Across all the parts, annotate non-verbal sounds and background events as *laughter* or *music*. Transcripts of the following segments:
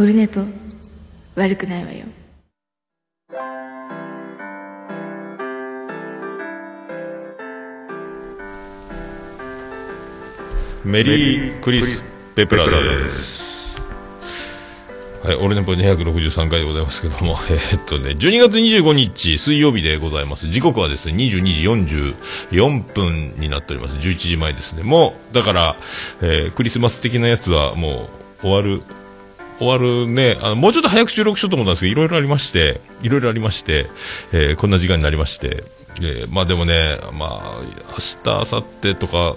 オルネポ悪くないわよメリークリス・ペプラです。はい、俺のポ263回でございますけども、*laughs* えーっとね、12月25日水曜日でございます。時刻はですね、22時44分になっております。11時前ですね。もう、だから、えークリスマス的なやつはもう終わる、終わるね、あの、もうちょっと早く収録しようと思ったんですけど、いろいろありまして、いろいろありまして、えーこんな時間になりまして、えーまあでもね、まあ、明日、明後日とか、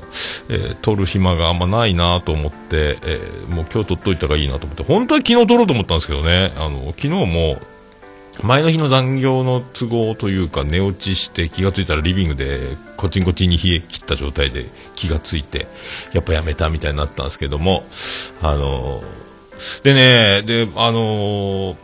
えー撮る暇があんまないなと思って、えーもう今日撮っといた方がいいなと思って、本当は昨日撮ろうと思ったんですけどね、あの、昨日も、前の日の残業の都合というか寝落ちして気がついたらリビングでコチンコチンに冷え切った状態で気がついてやっぱやめたみたいになったんですけどもあのでねであの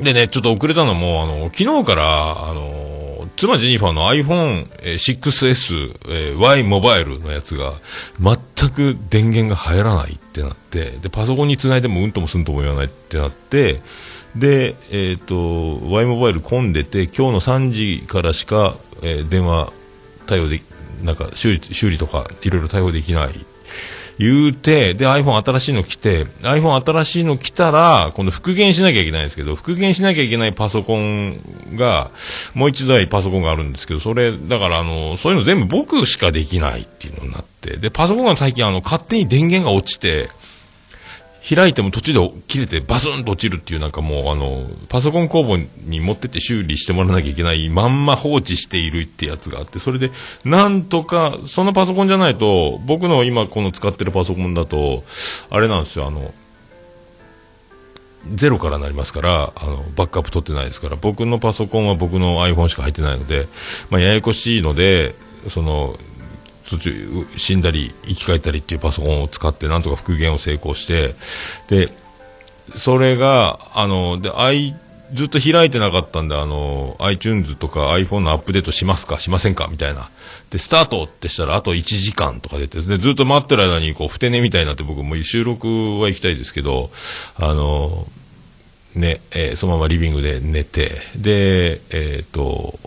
でねちょっと遅れたのもあの昨日からあの妻ジェニファーの iPhone6S、えー Y モバイルのやつが全く電源が入らないってなってでパソコンにつないでもうんともすんとも言わないってなってで、えっ、と、Y モバイル混んでて、今日の3時からしか、えー電話対応で、なんか修理、修理とかいろいろ対応できない。言うて、で、iPhone 新しいの来て、iPhone 新しいの来たら、今度復元しなきゃいけないんですけど、復元しなきゃいけないパソコンが、もう一台パソコンがあるんですけど、それ、だからあの、そういうの全部僕しかできないっていうのになって、で、パソコンが最近あの、勝手に電源が落ちて、開いても途中で切れてバスンと落ちるっていうなんかもうあの、パソコン工房に持ってって修理してもらわなきゃいけないまんま放置しているってやつがあって、それでなんとか、そのパソコンじゃないと、僕の今この使ってるパソコンだと、あれなんですよ、あの、ゼロからなりますから、あの、バックアップ取ってないですから、僕のパソコンは僕の iPhone しか入ってないので、まあ、ややこしいので、その、途中死んだり生き返ったりっていうパソコンを使ってなんとか復元を成功してでそれがあので i ずっと開いてなかったんであの iTunes とか iPhone のアップデートしますかしませんかみたいな。でスタートってしたらあと1時間とか出てでずっと待ってる間にこうふて寝みたいになって僕もう収録は行きたいですけどあのね、えーそのままリビングで寝てでえっ、と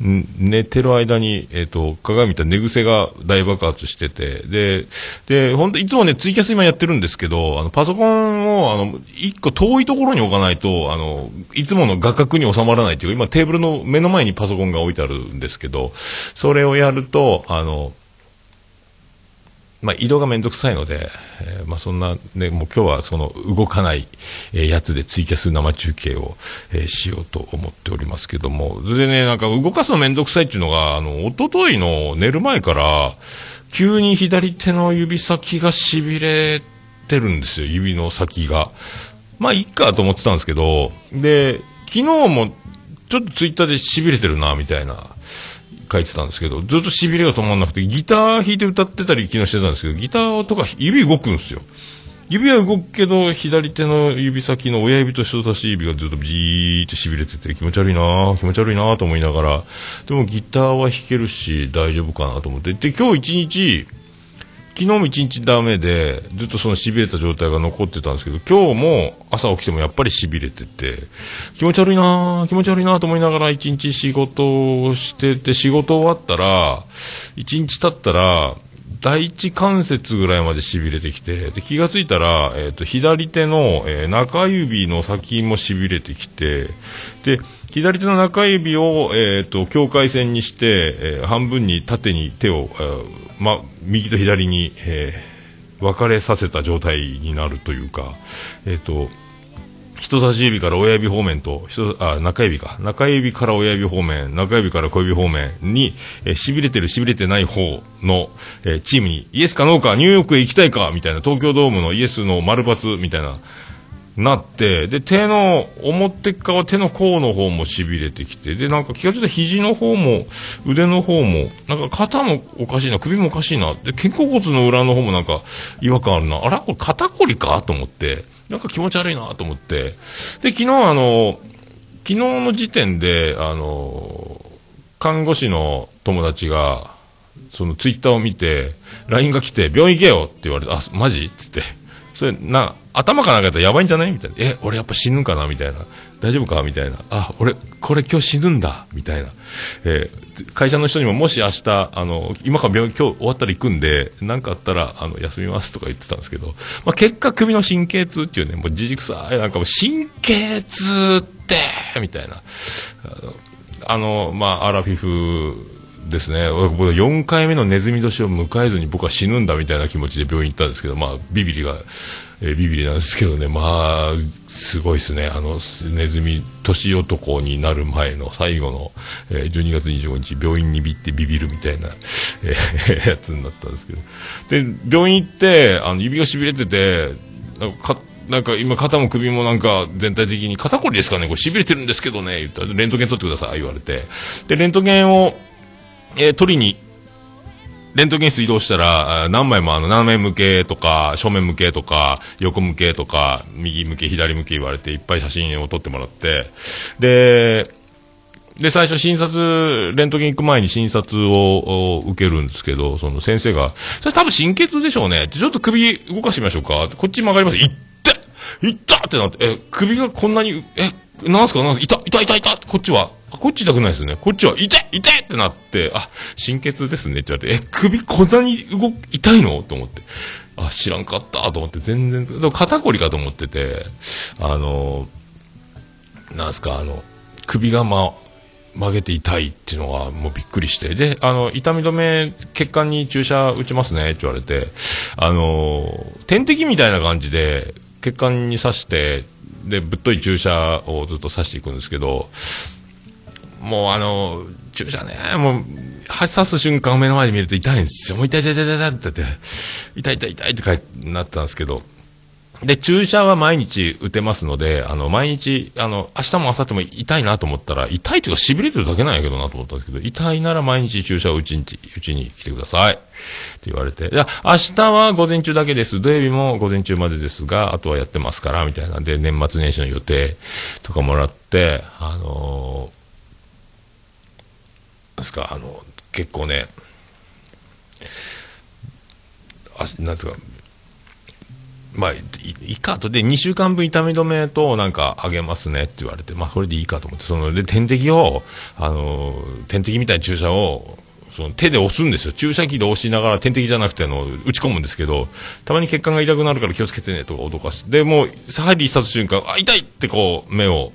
寝てる間に、えっ、と、鏡見た寝癖が大爆発してて、で、で、本当いつもね、ツイキャス今やってるんですけど、あの、パソコンを、あの、一個遠いところに置かないと、あの、いつもの画角に収まらないというか、今テーブルの目の前にパソコンが置いてあるんですけど、それをやると、あの、まあ、移動がめんどくさいので、えーまあ、そんな、ね、もう今日はその動かない、やつでツイキャス生中継を、えーしようと思っておりますけども、それでね、なんか動かすのめんどくさいっていうのが、あの、一昨日の寝る前から、急に左手の指先が痺れてるんですよ、指の先が。まあ、いっかと思ってたんですけど、で、昨日もちょっとツイッターで痺れてるな、みたいな。書いてたんですけど、ずっと痺れが止まんなくて、ギター弾いて歌ってたり昨日してたんですけど、ギターとか指動くんですよ。指は動くけど、左手の指先の親指と人差し指がずっとじーって痺れてて気持ち悪いな気持ち悪いなと思いながら、でもギターは弾けるし大丈夫かなと思って。で、今日一日、昨日も一日ダメで、ずっとその痺れた状態が残ってたんですけど、今日も朝起きてもやっぱり痺れてて、気持ち悪いなぁ気持ち悪いなぁと思いながら一日仕事をしてて、仕事終わったら、一日経ったら、第一関節ぐらいまで痺れてきて、で気がついたら、えっ、と、左手の、えー中指の先も痺れてきて、で、左手の中指を、えっ、と、境界線にして、え半分に縦に手を、えーま、右と左に、えー分かれさせた状態になるというか、えっ、と、人差し指から親指方面と、人あ、中指か。中指から親指方面、中指から小指方面に、えー、痺れてる痺れてない方の、えーチームに、イエスかノーか、ニューヨークへ行きたいか、みたいな、東京ドームのイエスの丸抜みたいな、なって、で、手の、表側、手の甲の方も痺れてきて、で、なんか気がついたら肘の方も、腕の方も、なんか肩もおかしいな、首もおかしいな、で、肩甲骨の裏の方もなんか違和感あるな、あら、これ肩こりか？と思って、なんか気持ち悪いなと思って、で、昨日あの、昨日の時点で、あの、看護師の友達が、そのツイッターを見て、LINE が来て、病院行けよって言われて、あ、マジ？っつって。それ、な、頭かなんかやったらやばいんじゃない？みたいな。え、俺やっぱ死ぬかな？みたいな。大丈夫か？みたいな。あ、俺、これ今日死ぬんだみたいな。えー会社の人にももし明日、あの、今から病院今日終わったら行くんで、なんかあったら、あの、休みますとか言ってたんですけど、まあ、結果首の神経痛っていうね、もうじじくさい、なんかもう神経痛って、みたいな。あの、まあ、アラフィフですね。僕4回目のネズミ年を迎えずに僕は死ぬんだみたいな気持ちで病院行ったんですけど、まあ、ビビリが、えビビリなんですけどね、まあ、すごいですね。あの、ネズミ年男になる前の最後の、えー12月25日、病院にビってビビるみたいな、えーやつになったんですけど。で、病院行って、あの、指が痺れてて、なんかかなんか今肩も首もなんか全体的に肩こりですかねこれ痺れてるんですけどね言ったらレントゲン取ってください言われてでレントゲンを、えー取りにレントゲン室移動したら、何枚もあの、斜め向けとか、正面向けとか、横向けとか、右向け、左向け言われて、いっぱい写真を撮ってもらって、で、で、最初診察、レントゲン行く前に診察を受けるんですけど、その先生が、それ多分神経痛でしょうね。ちょっと首動かしてみましょうか。こっち曲がります。いっていったってなって、え、首がこんなに、え、なんすか？なんすか？痛い痛い痛い痛いこっちは。こっち痛くないですね。こっちは、痛い痛いってなって、あ、神経痛ですねって言われて、え、首こんなに動く、痛いの？と思って。あ、知らんかったと思って、全然、でも肩こりかと思ってて、あの、なんすか、あの、首がま、曲げて痛いっていうのがもうびっくりして。で、あの、痛み止め、血管に注射打ちますねって言われて、あの、点滴みたいな感じで、血管に刺して、で、ぶっとい注射をずっと刺していくんですけど、もうあの、注射ね、もう、刺す瞬間を目の前で見ると痛いんですよ。もう痛い痛い痛い痛いって、痛い痛い痛いって書いなったんですけど、で、注射は毎日打てますので、あの、毎日、あの、明日も明後日も痛いなと思ったら、痛いというか痺れてるだけなんやけどなと思ったんですけど、痛いなら毎日注射を打ちに、打ちに来てください。って言われて、いや、明日は午前中だけです。土曜日も午前中までですが、あとはやってますから、みたいなんで、年末年始の予定とかもらって、あのーですか、あの、結構ね、あ、なんつうか、まあ、いいいかと。で、2週間分痛み止めとなんかあげますねって言われて、まあ、それでいいかと思って、その、で、点滴を、あの、点滴みたいな注射を、その手で押すんですよ。注射器で押しながら点滴じゃなくてあの、打ち込むんですけど、たまに血管が痛くなるから気をつけてねとか脅かして。で、もう、針刺す瞬間、あ、痛いってこう、目を、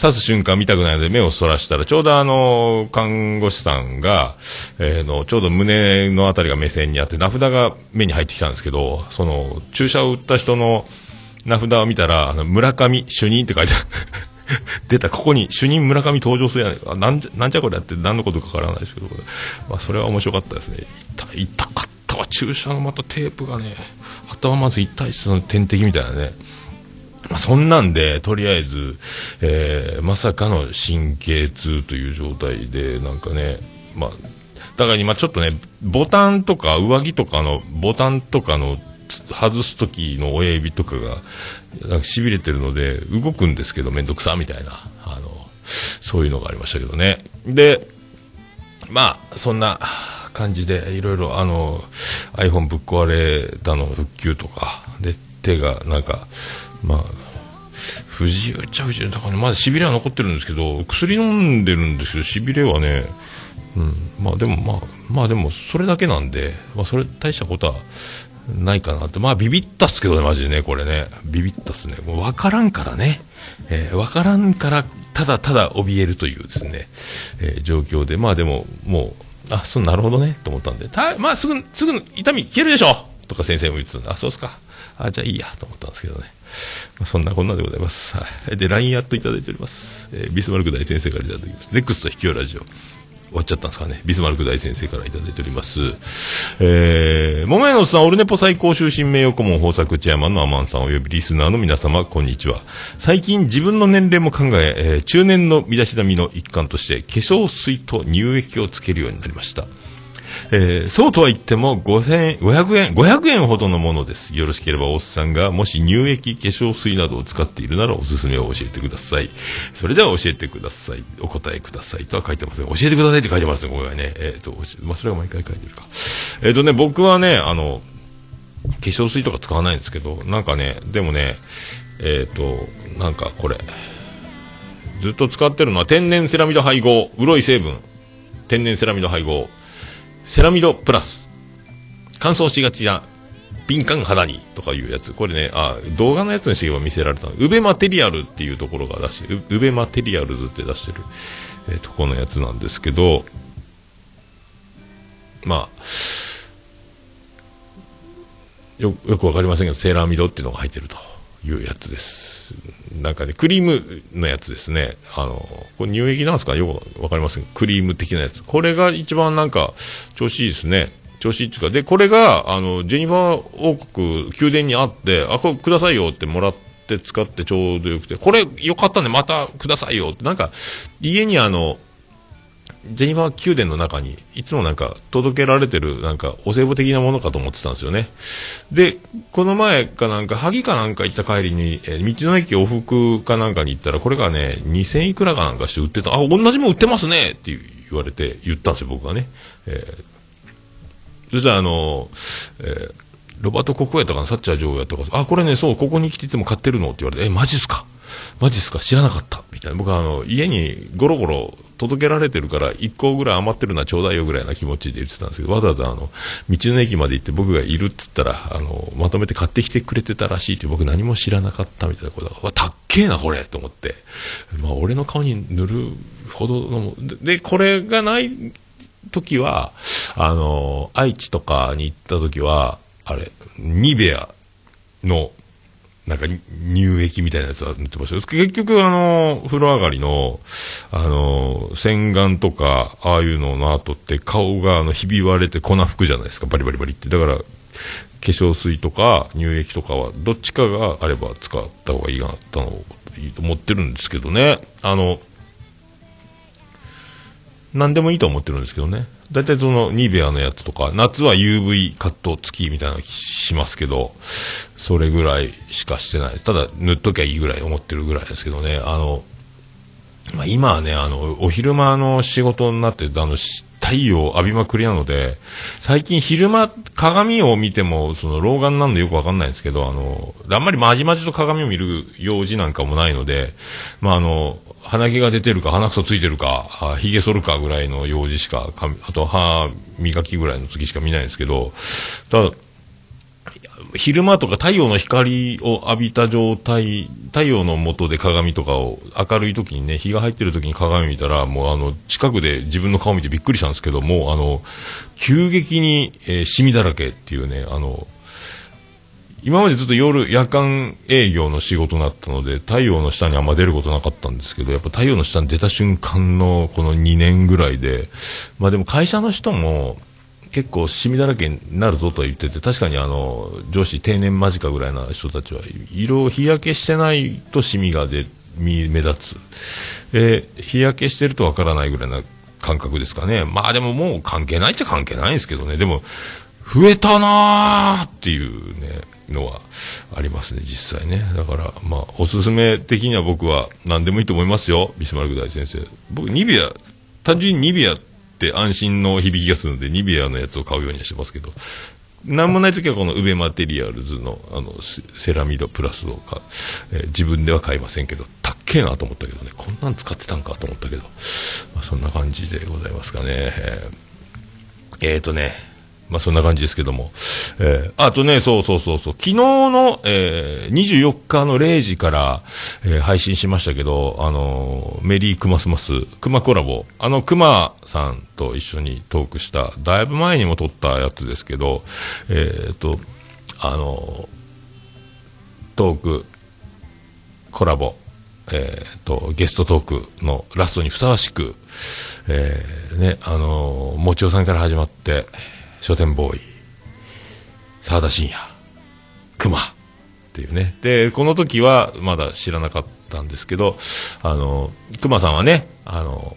刺す瞬間見たくないので目をそらしたら、ちょうどあの、看護師さんが、えーの、ちょうど胸のあたりが目線にあって、名札が目に入ってきたんですけど、その、注射を打った人の名札を見たら、あの村上主任って書いてある。*laughs* 出た、ここに主任村上登場するやねあなんじゃ、なんじゃこれやって何のことかわからないですけど、まあ、それは面白かったですね。痛、痛かったわ、注射のまたテープがね、頭まず痛いし、その点滴みたいなね。まあ、そんなんで、とりあえず、えーまさかの神経痛という状態で、なんかね、まあ、だから今ちょっとね、ボタンとか上着とかの、ボタンとかの外す時の親指とかが、なんか痺れてるので、動くんですけど、めんどくさ、みたいな、あの、そういうのがありましたけどね。で、まあ、そんな感じで、いろいろ、あの、iPhone ぶっ壊れたの復旧とか、で、手が、なんか、まあ、不自由っちゃ不自由だからね、まだ痺れは残ってるんですけど、薬飲んでるんですけど、痺れはね、うん、まあでもまあ、まあでもそれだけなんで、まあそれ大したことはないかなって、まあビビったっすけどね、マジでね、これね、ビビったっすね。もう分からんからね、えー、分からんから、ただただ怯えるというですね、えー状況で、まあでも、もう、あ、そう、なるほどね、と思ったんで、たまあすぐ、すぐ痛み消えるでしょとか先生も言ってたんで、あ、そうっすか。あ、じゃあいいや、と思ったんですけどね。まあ、そんなこんなでございます。はい。で、LINE やっといただいております。えービスマルク大先生からいただきます。ネクスト秘境ラジオ。終わっちゃったんですかね。ビスマルク大先生からいただいております。えー、桃屋のおっさん、オルネポ最高終身名誉顧問豊作チェアマンのアマンさんおよびリスナーの皆様、こんにちは。最近自分の年齢も考え、えー中年の身だしなみの一環として、化粧水と乳液をつけるようになりました。えーそうとは言っても5000円、500円、500円ほどのものです。よろしければおっさんがもし乳液、化粧水などを使っているならおすすめを教えてください。それでは教えてください。お答えくださいとは書いてません。教えてくださいって書いてますね、これはね。えっ、と、まあ、それは毎回書いてるか。えっ、とね、僕はね、あの、化粧水とか使わないんですけど、なんかね、でもね、えっ、と、なんかこれ、ずっと使ってるのは天然セラミド配合、潤い成分、天然セラミド配合、セラミドプラス、乾燥しがちな敏感肌にとかいうやつ。これね、あ、動画のやつにしてば見せられたウベマテリアルっていうところが出してる、ウベマテリアルズって出してる、えー、とこのやつなんですけど、まあ、よよくわかりませんけど、セラミドっていうのが入ってるというやつです。なんかね、クリームのやつですね。あの、これ乳液なんですか？よくわかりませんクリーム的なやつ。これが一番なんか調子いいですね。調子いいっていうか、で、これが、あの、ジェニファー王国、宮殿にあって、あ、これくださいよってもらって使ってちょうどよくて、これよかったんで、またくださいよって、なんか、家にあの、ジェニファー宮殿の中にいつもなんか届けられてるなんかお歳暮的なものかと思ってたんですよね。で、この前かなんか、萩かなんか行った帰りに、えー、道の駅往復かなんかに行ったら、これがね、2000いくらかなんかして売ってた。あ、同じもん売ってますねって言われて言ったんですよ、僕はね。えー、そしたらあの、えー、ロバート・ココヤとかのサッチャー女王やとか、あ、これね、そう、ここに来ていつも買ってるのって言われて、え、マジっすか？マジっすか？知らなかったみたいな。僕はあの、家にゴロゴロ届けられてるから、1個ぐらい余ってるのはちょうだいよぐらいな気持ちで言ってたんですけど、わざわざあの、道の駅まで行って僕がいるっつったら、あの、まとめて買ってきてくれてたらしいって僕何も知らなかったみたいなことが、わ、たっけえな、これと思って。まあ、俺の顔に塗るほどの、で、これがない時は、あの、愛知とかに行った時は、あれ、ニベアの、なんか乳液みたいなやつは塗ってました結局、あの、風呂上がりの、あの、洗顔とか、ああいうのの後って顔があの、ひび割れて粉吹くじゃないですか、バリバリバリって。だから、化粧水とか乳液とかは、どっちかがあれば使った方がいいかなったのいいと思ってるんですけどね。あの、何でもいいと思ってるんですけどね。大体そのニベアのやつとか、夏は UV カット付きみたいなしますけど、それぐらいしかしてない。ただ塗っときゃいいぐらい思ってるぐらいですけどね。あの、まあ、今はね、あの、お昼間の仕事になって、あの、太陽浴びまくりなので、最近昼間、鏡を見ても、その、老眼なんのよくわかんないんですけど、あの、あんまりまじまじと鏡を見る用事なんかもないので、まあ、あの、鼻毛が出てるか、鼻くそついてるか、髭剃るかぐらいの用事しか、あと歯磨きぐらいの次しか見ないんですけど、ただ、昼間とか太陽の光を浴びた状態、太陽の下で鏡とかを明るい時にね、日が入ってる時に鏡見たら、もうあの、近くで自分の顔見てびっくりしたんですけども、あの、急激に、えー、シミだらけっていうね、あの、今までずっと夜、夜間営業の仕事になったので、太陽の下にあんま出ることなかったんですけど、やっぱ太陽の下に出た瞬間のこの2年ぐらいで、まあでも会社の人も、結構シミだらけになるぞと言ってて、確かにあの、上司定年間近ぐらいな人たちは、色、日焼けしてないとシミが出、目立つ。え日焼けしてるとわからないぐらいな感覚ですかね。まあでももう関係ないっちゃ関係ないんですけどね。でも、増えたなーっていうね、のはありますね、実際ね。だから、まあ、おすすめ的には僕は何でもいいと思いますよ、ビスマルク大先生。僕、ニビア、単純にニビアって安心の響きがするので、ニビアのやつを買うようにはしてますけど、なんもない時はこのウベマテリアルズのあのセラミドプラスをか、えー、自分では買いませんけど、たっけえなと思ったけどね、こんなん使ってたんかと思ったけど、まあ、そんな感じでございますかね。えー、えー、とね、まあそんな感じですけども。えー、あとね、そうそうそうそう、昨日の、えー、24日の0時から、えー、配信しましたけど、あのー、メリークマスマス、クマコラボ、あのクマさんと一緒にトークした、だいぶ前にも撮ったやつですけど、えっ、と、あのトーク、コラボ、えーと、ゲストトークのラストにふさわしく、えー、ね、あのー、もちおさんから始まって、書店ボーイ、沢田信也、熊っていうね。で、この時はまだ知らなかったんですけど、あの、熊さんはね、あの、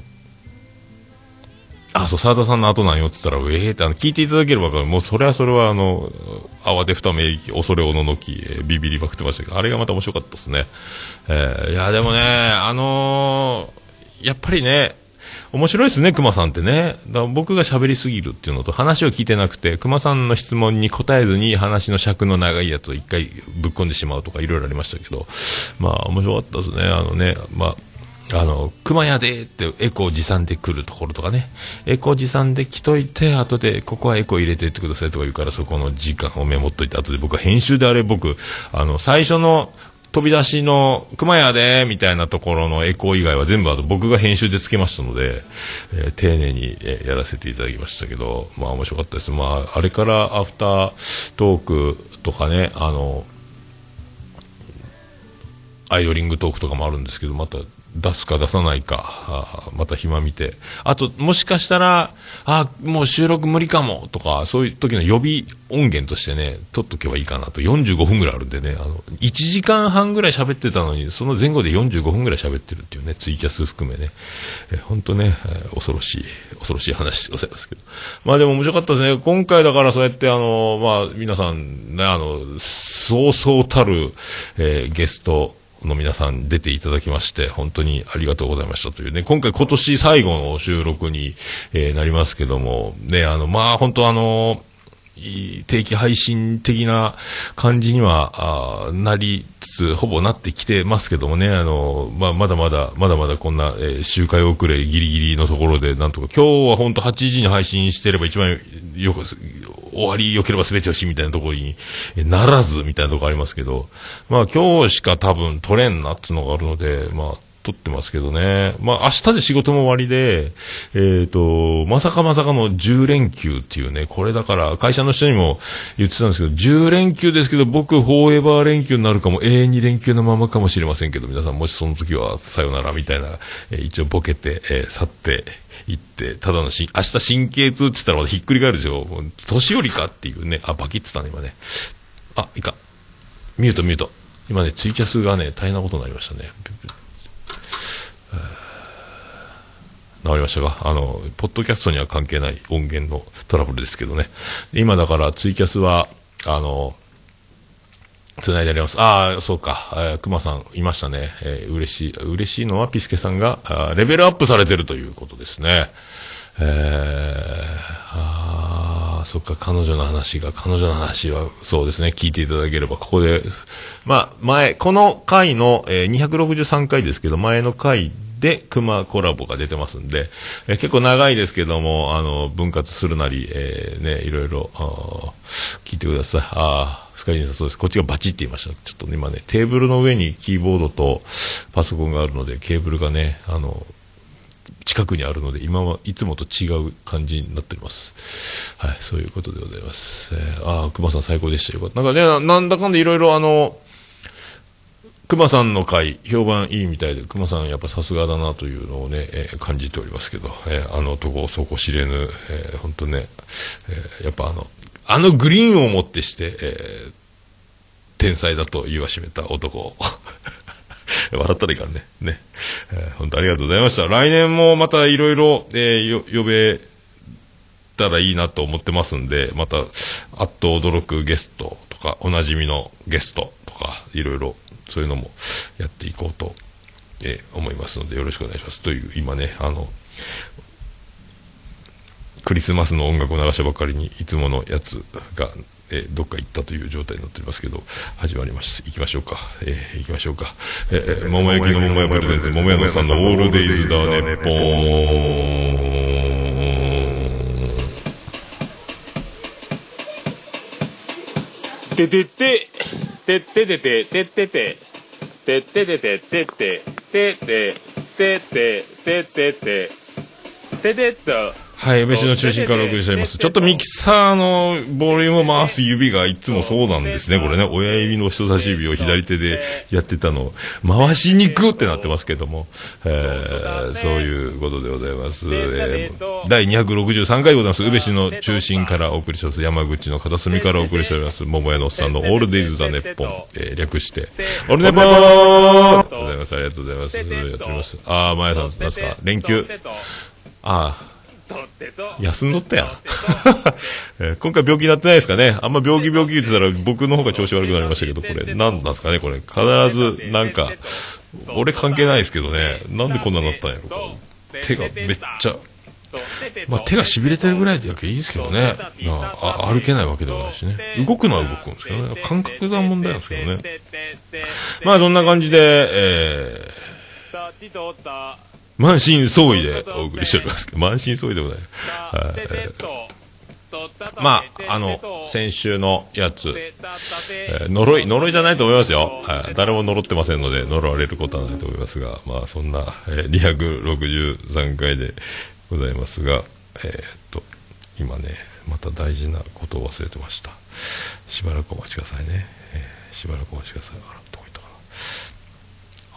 あ、そう、沢田さんの後なんよって言ったら、ええー、ってあの聞いていただければもうそれはそれはあの、慌てふため息、恐れおののき、えー、ビビりまくってましたけど、あれがまた面白かったですね。えー、いや、でもね、あのー、やっぱりね、面白いですね、熊さんってね。だ僕が喋りすぎるっていうのと、話を聞いてなくて、熊さんの質問に答えずに話の尺の長いやつを一回ぶっ込んでしまうとかいろいろありましたけど、まあ面白かったですね。あのね、まあ、あの、熊屋でってエコー持参で来るところとかね、エコー持参で来といて、後でここはエコー入れてってくださいとか言うからそこの時間をメモっといて、後で僕は編集であれ僕、あの、最初の飛び出しの、熊谷で、みたいなところのエコー以外は全部あと僕が編集でつけましたので、えー丁寧に、えやらせていただきましたけど、まあ面白かったです。まあ、あれからアフタートークとかね、あの、アイドリングトークとかもあるんですけど、また出すか出さないか、あまた暇見て。あと、もしかしたら、あもう収録無理かも、とか、そういう時の予備音源としてね、撮っとけばいいかなと。45分ぐらいあるんでね、あの、1時間半ぐらい喋ってたのに、その前後で45分ぐらい喋ってるっていうね、ツイキャス含めね。え、本当ね、え恐ろしい、恐ろしい話でございますけど。まあでも面白かったですね。今回だからそうやってあの、まあ皆さんね、あの、そうそうたる、えーゲスト、の皆さん出ていただきまして、本当にありがとうございましたというね、今回今年最後の収録に、えーなりますけども、ね、あの、まあ本当あの、定期配信的な感じには、あなりつ、ほぼなってきてますけどもね、あの、まあ、まだまだ、まだまだこんな、えー周回遅れギリギリのところで、なんとか、今日は本当8時に配信してれば一番よく、終わり良ければ全てよしみたいなところに、ならずみたいなところありますけど、まあ今日しか多分取れんなっていうのがあるので、まあ、撮ってますけどね。まあ明日で仕事も終わりで、えっ、と、まさかまさかの10連休っていうね、これだから会社の人にも言ってたんですけど、10連休ですけど僕フォーエバー連休になるかも、永遠に連休のままかもしれませんけど、皆さんもしその時はさよならみたいな、えー一応ボケて、えー去って行って、ただのし、明日神経痛って言ったらひっくり返るでしょ。年寄りかっていうね、あ、バキってたね、今ね。あ、いいか。ミュート、ミュート。今ね、ツイキャスがね、大変なことになりましたね。治りましたか？あの、ポッドキャストには関係ない音源のトラブルですけどね。今だからツイキャスは、あの、つないであります。ああ、そうか。えー、熊さんいましたね。えー嬉しい、嬉しいのはピスケさんが、あレベルアップされてるということですね。えー、ああ、そっか、彼女の話が、彼女の話は、そうですね、聞いていただければ、ここで、まあ、前、この回の、えー263回ですけど、前の回で、熊コラボが出てますんで、えー結構長いですけども、あの、分割するなり、えーね、いろいろ、聞いてください。ああ、スカイジンさんそうです。こっちがバチって言いました。ちょっとね今ね、テーブルの上にキーボードとパソコンがあるので、ケーブルがね、あの、近くにあるので、今はいつもと違う感じになっております。はい、そういうことでございます。えーああ、熊さん最高でしたよかった。なんかね、なんだかんだいろいろあの、熊さんの回、評判いいみたいで、熊さんやっぱさすがだなというのをね、えー感じておりますけど、えーあの男、底知れぬ、えー、本当ね、えーやっぱあの、あのグリーンをもってして、えー天才だと言わしめた男。*laughs* 笑ったらいかんね。ね。えー本当ありがとうございました。来年もまたいろいろ、えー、呼べたらいいなと思ってますんで、また、あっと驚くゲストとか、おなじみのゲストとか、いろいろ、そういうのもやっていこうと、えー思いますので、よろしくお願いします。という、今ね、あの、クリスマスの音楽を流したばかりに、いつものやつが、えーどっか行ったという状態になっておりますけど、始まります。行きましょうか。えー行きましょうか。えー桃焼きの桃屋プレゼンツ、桃屋のさんのオールデイズ・ダーネッポン。ててててててて。てててててて。ててててててて。ててて。ててとはい、飯の中心からお送りしております。ちょっとミキサーのボリュームを回す指がいつもそうなんですね。これね、親指の人差し指を左手でやってたのを、回しにくってなってますけども、えー、そういうことでございます。えー、第263回でございます。宇部市の中心からお送りしております。山口の片隅からお送りしております。桃屋のおっさんのオールデイズ・ザ・ネッポン、えー、略して、オールネポーありがとうございます。ありがとうございます。やっております。あー、まやさん、なんですか？連休。あー。休んどったやん。*laughs* えー今回病気になってないですかね。あんま病気病気言ってたら僕の方が調子悪くなりましたけど、これ、何なんですかね、これ。必ず、なんか、俺関係ないですけどね。なんでこんなになったんやろか。手がめっちゃ、まあ、手がしびれてるぐらいでやけいいですけどね。まあ、あ歩けないわけでもないしね。動くのは動くんですけどね。感覚が問題なんですけどね。まあ、そんな感じで、えー、満身創痍でお送りしておりますけど、満身創痍でもない。はい、まあ、あの、先週のやつ、えー、呪い、呪いじゃないと思いますよ。はい。誰も呪ってませんので、呪われることはないと思いますが、まあ、そんな、えー、263回でございますが、えー、っと、今ね、また大事なことを忘れてました。しばらくお待ちくださいね。えー、しばらくお待ちください。あら、どこ行ったか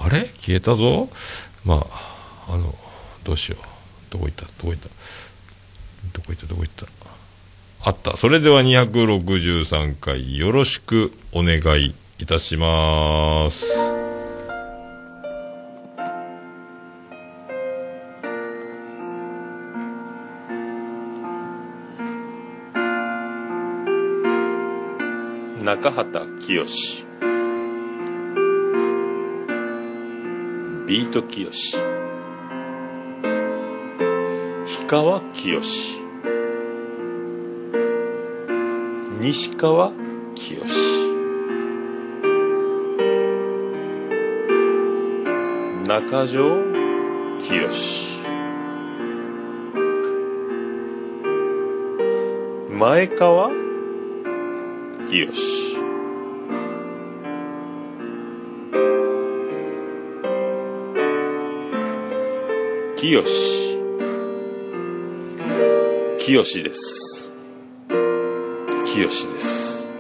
な。あれ？消えたぞまあ、あの、どうしよう。どこ行った？どこ行った？どこ行った？どこ行った？あった。それでは263回よろしくお願いいたします。中畑清ビート清川清。西川清。中条清。前川清。清。しきよしきよしです。清です。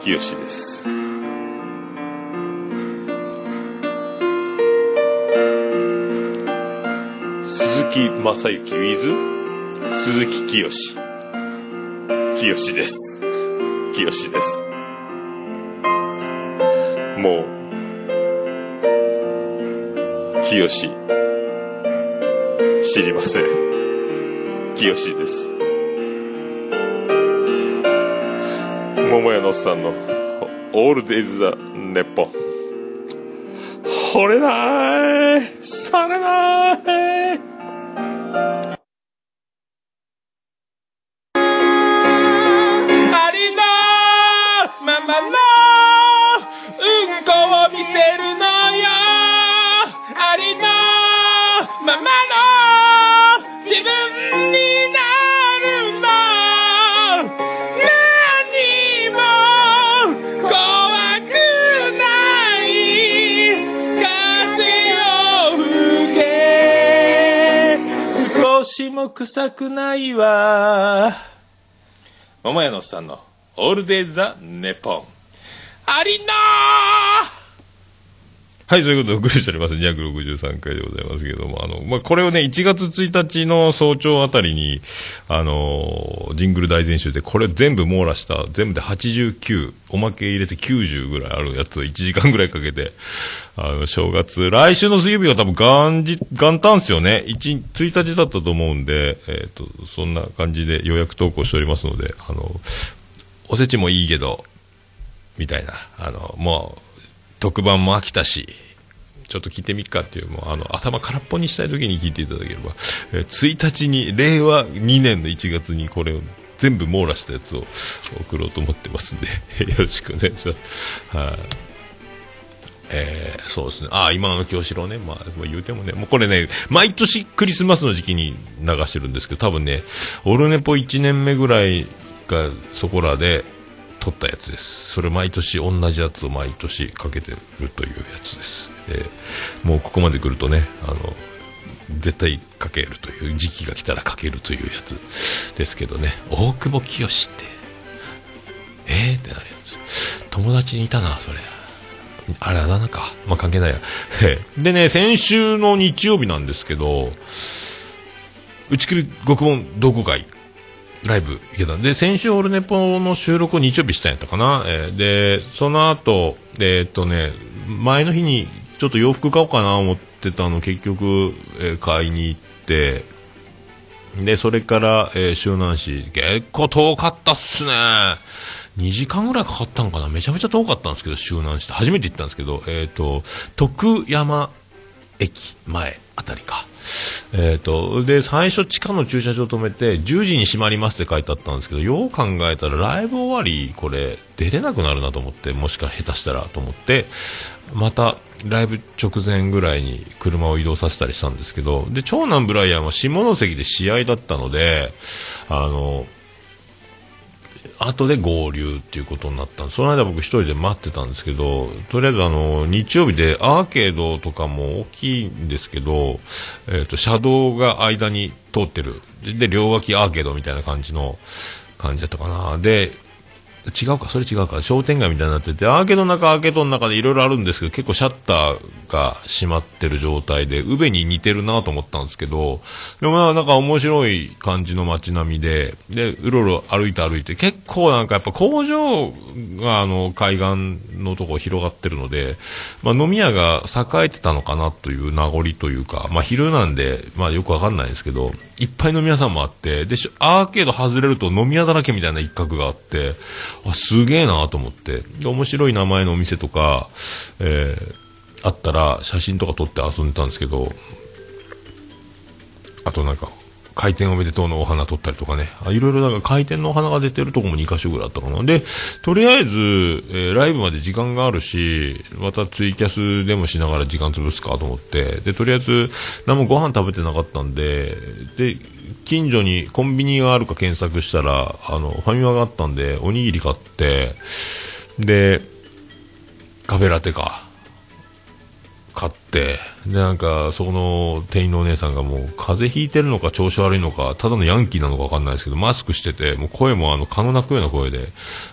清です。鈴木正幸 with 鈴木清清です。清です。もう清知りません清です。桃屋のおっさんのオールデイズ・ザ・ネッポン惚れない。されない。ールデイザ・ネポン。ありなはい、そういうことでお送りしております。263回でございますけれども、あの、まあ、これをね、1月1日の早朝あたりに、あのジングル大全集で、これ全部網羅した、全部で89、おまけ入れて90ぐらいあるやつを1時間ぐらいかけて、あの、正月、来週の水曜日が多分元日、元旦っすよね。1、1日だったと思うんで、えっ、ー、と、そんな感じで予約投稿しておりますので、あの、おせちもいいけど、みたいな、あの、もう、特番も飽きたし、ちょっと聞いてみっかっていう、もうあの、頭空っぽにしたい時に聞いていただければ、えー、1日に、令和2年の1月にこれを全部網羅したやつを送ろうと思ってますんで、*laughs* よろしくお願いします。はい、えー、そうですね。ああ、今の京志郎ね。まあ、言うてもね、もうこれね、毎年クリスマスの時期に流してるんですけど、多分ね、オルネポ1年目ぐらいがそこらで、撮ったやつです。それ毎年同じやつを毎年かけてるというやつです。えー、もうここまで来るとね、あの、絶対かけるという時期が来たらかけるというやつですけどね、大久保清って、えーってなるやつ。友達にいたな、それ。あれ、あだ名か。まあ、関係ないや。でね、先週の日曜日なんですけど、打ち切り極問同好会ライブ行けた。で、先週オルネポの収録を日曜日したんやったかな。えー、で、その後、えー、っとね、前の日にちょっと洋服買おうかな思ってたの、結局、えー、買いに行って、で、それから、えー、周南市、結構遠かったっすね。2時間ぐらいかかったんかなめちゃめちゃ遠かったんですけど、周南市。初めて行ったんですけど、えっ、ー、と、徳山駅前あたりか。えっ、と、で、最初地下の駐車場止めて、10時に閉まりますって書いてあったんですけど、よう考えたらライブ終わり、これ、出れなくなるなと思って、もしか下手したらと思って、また、ライブ直前ぐらいに車を移動させたりしたんですけど、で、長男ブライアンは下関で試合だったので、あの、後で合流っていうことになったんでその間僕一人で待ってたんですけど、とりあえずあの、日曜日でアーケードとかも大きいんですけど、えっ、と、車道が間に通ってる。で、両脇アーケードみたいな感じの、感じだったかな。で、違うか、それ違うか、商店街みたいになってて、アーケードの中、アーケードの中でいろいろあるんですけど、結構シャッターが閉まってる状態で、宇部に似てるなと思ったんですけど、でもなんか面白い感じの街並みで、で、うろうろ歩いて歩いて、結構なんかやっぱ工場があの、海岸のとこ広がってるので、まあ飲み屋が栄えてたのかなという名残というか、まあ昼なんで、まあよくわかんないですけど、いっぱい飲み屋さんもあって、で、アーケード外れると飲み屋だらけみたいな一角があって、あ、すげえなと思って。で、面白い名前のお店とか、えーあったら写真とか撮って遊んでたんですけど、あとなんか、開店おめでとうのお花撮ったりとかね。あいろいろなんか開店のお花が出てるとこも2箇所ぐらいあったかな。で、とりあえず、えーライブまで時間があるし、またツイキャスでもしながら時間潰すかと思って、で、とりあえず、何もご飯食べてなかったんで、で、近所にコンビニがあるか検索したら、あの、ファミマがあったんで、おにぎり買って、で、カフェラテか。買って、で、なんか、そこの店員のお姉さんがもう、風邪ひいてるのか調子悪いのか、ただのヤンキーなのかわかんないですけど、マスクしてて、もう声もあの、蚊の鳴くような声で、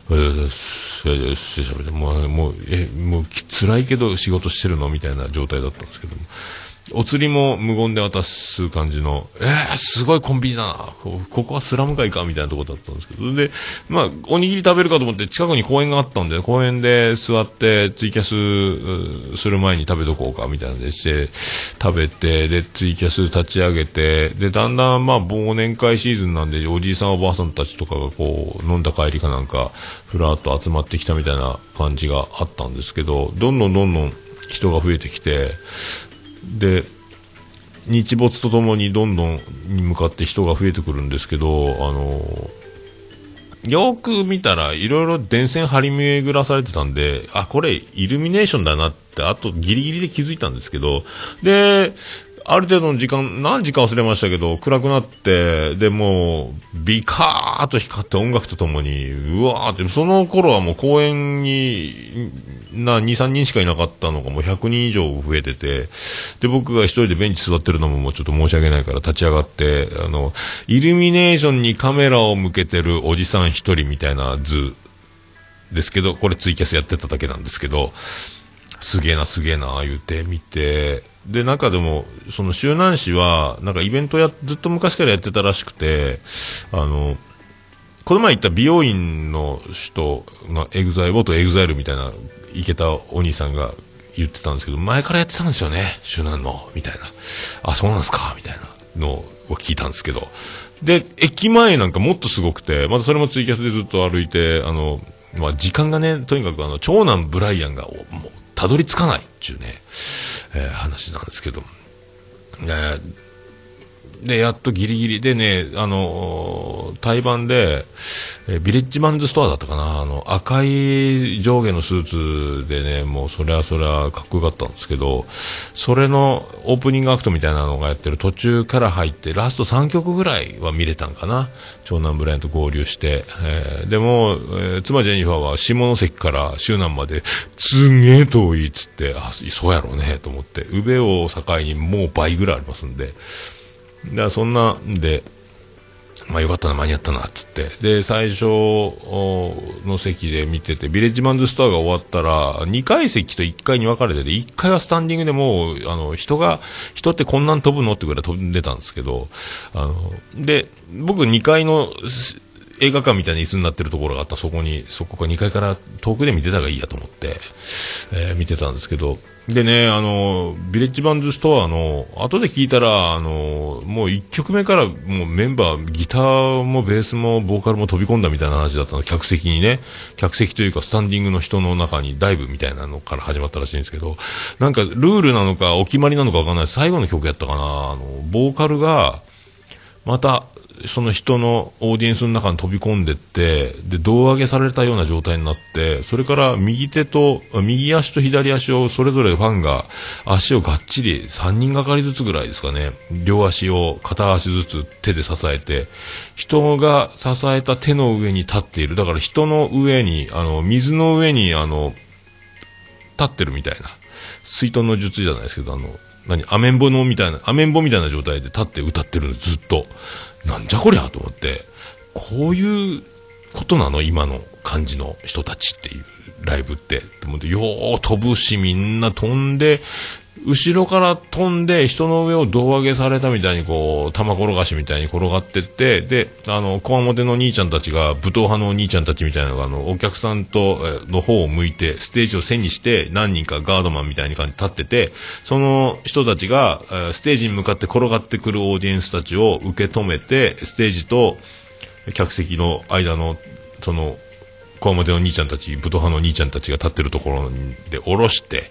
えーです、えーです、って喋って、もう、え、もう、辛いけど仕事してるの？みたいな状態だったんですけども。お釣りも無言で渡す感じの、えー、すごいコンビニだな。ここはスラム街かみたいなとこだったんですけど。で、まあ、おにぎり食べるかと思って近くに公園があったんで、公園で座ってツイキャスする前に食べとこうかみたいなのでして、食べて、で、ツイキャス立ち上げて、で、だんだんまあ、忘年会シーズンなんで、おじいさんおばあさんたちとかがこう、飲んだ帰りかなんか、ふらっと集まってきたみたいな感じがあったんですけど、どんどんどんどん人が増えてきて、で日没とともにどんどんに向かって人が増えてくるんですけどあのよく見たらいろいろ電線張り巡らされてたんであこれイルミネーションだなってあとギリギリで気づいたんですけどである程度の時間、何時か忘れましたけど、暗くなって、で、もう、ビカーッと光って音楽とともに、うわーって、その頃はもう公園に、な、2、3人しかいなかったのがもう100人以上増えてて、で、僕が一人でベンチ座ってるのももうちょっと申し訳ないから立ち上がって、あの、イルミネーションにカメラを向けてるおじさん一人みたいな図ですけど、これツイキャスやってただけなんですけど、すげえな、すげえな、言うて見て、で、中でも、その周南市は、なんかイベントや、ずっと昔からやってたらしくて、あの、この前行った美容院の人がエグザイル、元エグザイルみたいな、いけたお兄さんが言ってたんですけど、前からやってたんですよね、周南の、みたいな。あ、そうなんですか、みたいなのを聞いたんですけど。で、駅前なんかもっとすごくて、またそれもツイキャスでずっと歩いて、あの、まあ、時間がね、とにかくあの、長男ブライアンが、もう、たどり着かないっていうね、えー話なんですけど。えーで、やっとギリギリでね、あの、対バンで、えービレッジマンズストアだったかな、あの、赤い上下のスーツでね、もうそれはそれはかっこよかったんですけど、それのオープニングアクトみたいなのがやってる途中から入って、ラスト3曲ぐらいは見れたんかな、長男ブライアンと合流して、えーでも、えー妻ジェニファーは下関から周南まで、すんげえ遠いっつって、あ、そうやろうね、と思って、宇部を境にもう倍ぐらいありますんで、だからそんなんで、まあよかったな、間に合ったなっ、つって。で、最初の席で見てて、ビレッジマンズストアが終わったら、2階席と1階に分かれてて、1階はスタンディングでもう、あの、人が、人ってこんなん飛ぶのってぐらい飛んでたんですけど、あの、で、僕2階の映画館みたいな椅子になってるところがあったそこに、そこか2階から遠くで見てた方がいいやと思って、えー見てたんですけど、でね、あの、ビレッジバンズストアの、後で聞いたら、あの、もう1曲目からもうメンバー、ギターもベースもボーカルも飛び込んだみたいな話だったの、客席にね、客席というかスタンディングの人の中にダイブみたいなのから始まったらしいんですけど、なんかルールなのかお決まりなのかわかんない。最後の曲やったかな、あの、ボーカルが、また、その人のオーディエンスの中に飛び込んでって、で、胴上げされたような状態になって、それから右手と、右足と左足をそれぞれファンが足をがっちり3人がかりずつぐらいですかね、両足を片足ずつ手で支えて、人が支えた手の上に立っている。だから人の上に、あの、水の上に、あの、立ってるみたいな。水遁の術じゃないですけど、あの、何、アメンボのみたいな、アメンボみたいな状態で立って歌ってるのずっと。なんじゃこりゃと思って、こういうことなの今の感じの人たちっていうライブって。と思って、よー飛ぶし、みんな飛んで、後ろから飛んで人の上を胴上げされたみたいにこう、玉転がしみたいに転がってって、で、あの、こわもての兄ちゃんたちが、武闘派のお兄ちゃんたちみたいなのが、あの、お客さんと、の方を向いて、ステージを背にして、何人かガードマンみたいに感じで立ってて、その人たちが、ステージに向かって転がってくるオーディエンスたちを受け止めて、ステージと客席の間の、その、こわもての兄ちゃんたち、武闘派の兄ちゃんたちが立ってるところで下ろして、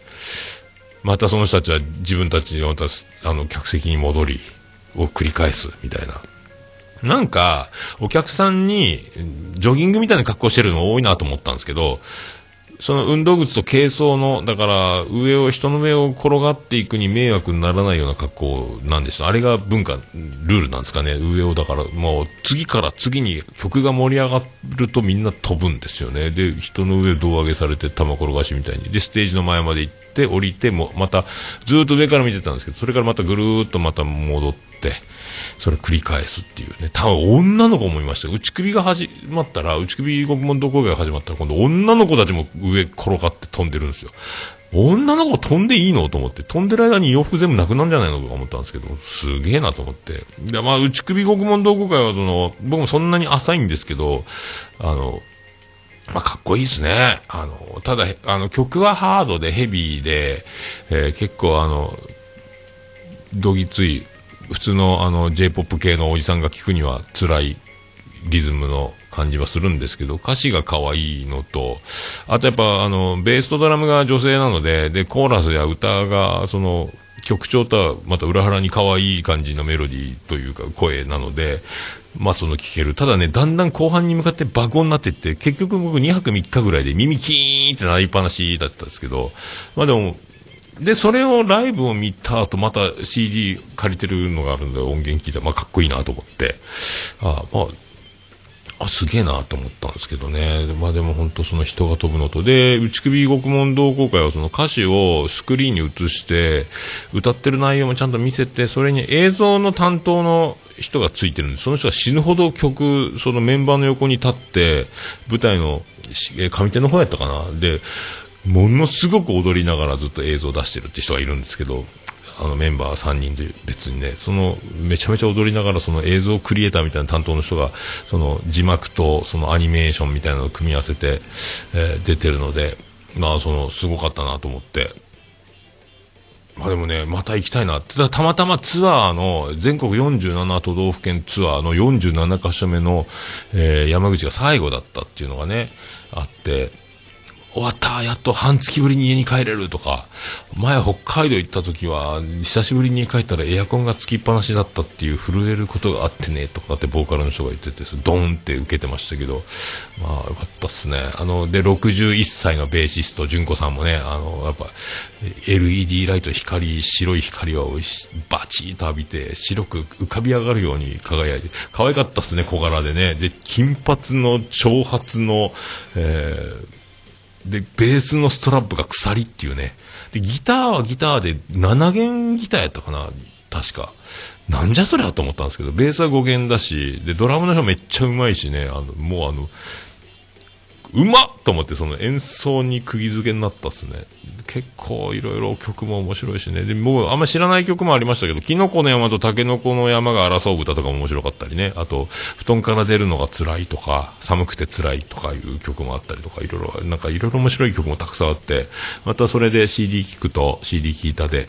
またその人たちは自分たちのまたあの客席に戻りを繰り返すみたいな。なんか、お客さんにジョギングみたいな格好してるの多いなと思ったんですけど、その運動靴と軽装の、だから上を、人の上を転がっていくに迷惑にならないような格好なんですよ。あれが文化、ルールなんですかね。上をだからもう次から次に曲が盛り上がるとみんな飛ぶんですよね。で、人の上を胴上げされて玉転がしみたいに。で、ステージの前まで行って降りて、もまたずっと上から見てたんですけど、それからまたぐるーっとまた戻って、それ繰り返すっていうね。多分女の子もいました。内首が始まったら、内首獄門同好会が始まったら、今度女の子たちも上転がって飛んでるんですよ。女の子飛んでいいのと思って、飛んでる間に洋服全部なくなるんじゃないのとか思ったんですけど、すげえなと思って。で、まあ、内首獄門同好会はその、僕もそんなに浅いんですけど、あの、まあ、かっこいいですね。あの、ただ、あの、曲はハードでヘビーで、えー結構あの、どぎつい、普通のあの J-POP 系のおじさんが聴くには辛いリズムの感じはするんですけど、歌詞が可愛いのと、あとやっぱあの、ベースとドラムが女性なので、で、コーラスや歌が、その、曲調とはまた裏腹に可愛い感じのメロディーというか声なので、まあその聴ける。ただね、だんだん後半に向かって爆音になっていって、結局僕2泊3日ぐらいで耳キーンって鳴りっぱなしだったんですけど、まあでも、で、それをライブを見た後、また CD 借りてるのがあるんで、音源聞いたら、まあ、かっこいいなと思って、あまあ、あ、すげえなと思ったんですけどね。まあでも本当その人が飛ぶのと、で、内首獄門同好会はその歌詞をスクリーンに映して、歌ってる内容もちゃんと見せて、それに映像の担当の人がついてるんで。その人が死ぬほど曲、そのメンバーの横に立って、舞台の上手の方やったかな。で、ものすごく踊りながらずっと映像を出してるって人がいるんですけど、あのメンバー3人で別にね、そのめちゃめちゃ踊りながらその映像クリエイターみたいな担当の人が、その字幕とそのアニメーションみたいなのを組み合わせて、えー出てるので、まあそのすごかったなと思って、まあでもね、また行きたいなって。たまたまツアーの、全国47都道府県ツアーの47箇所目の、えー山口が最後だったっていうのがね、あって、終わったやっと半月ぶりに家に帰れるとか、前北海道行った時は、久しぶりに帰ったらエアコンがつきっぱなしだったっていう震えることがあってね、とかってボーカルの人が言ってて、ドーンって受けてましたけど、まあよかったっすね。あの、で、61歳のベーシスト、純子さんもね、あの、やっぱ、LED ライト光、白い光をバチーと浴びて、白く浮かび上がるように輝いて、可愛かったっすね、小柄でね。で、金髪の長髪の、えーで、ベースのストラップが鎖っていうね。で、ギターはギターで7弦ギターやったかな確か。なんじゃそりゃと思ったんですけど、ベースは5弦だし、で、ドラムの人めっちゃうまいしね、あの、もうあの、うまっと思ってその演奏に釘付けになったっすね。結構いろいろ曲も面白いしね。で、も僕あんま知らない曲もありましたけど、キノコの山とタケノコの山が争う歌とかも面白かったりね。あと、布団から出るのが辛いとか、寒くて辛いとかいう曲もあったりとか、いろいろ、なんかいろいろ面白い曲もたくさんあって、またそれで CD 聴くと CD 聴いたで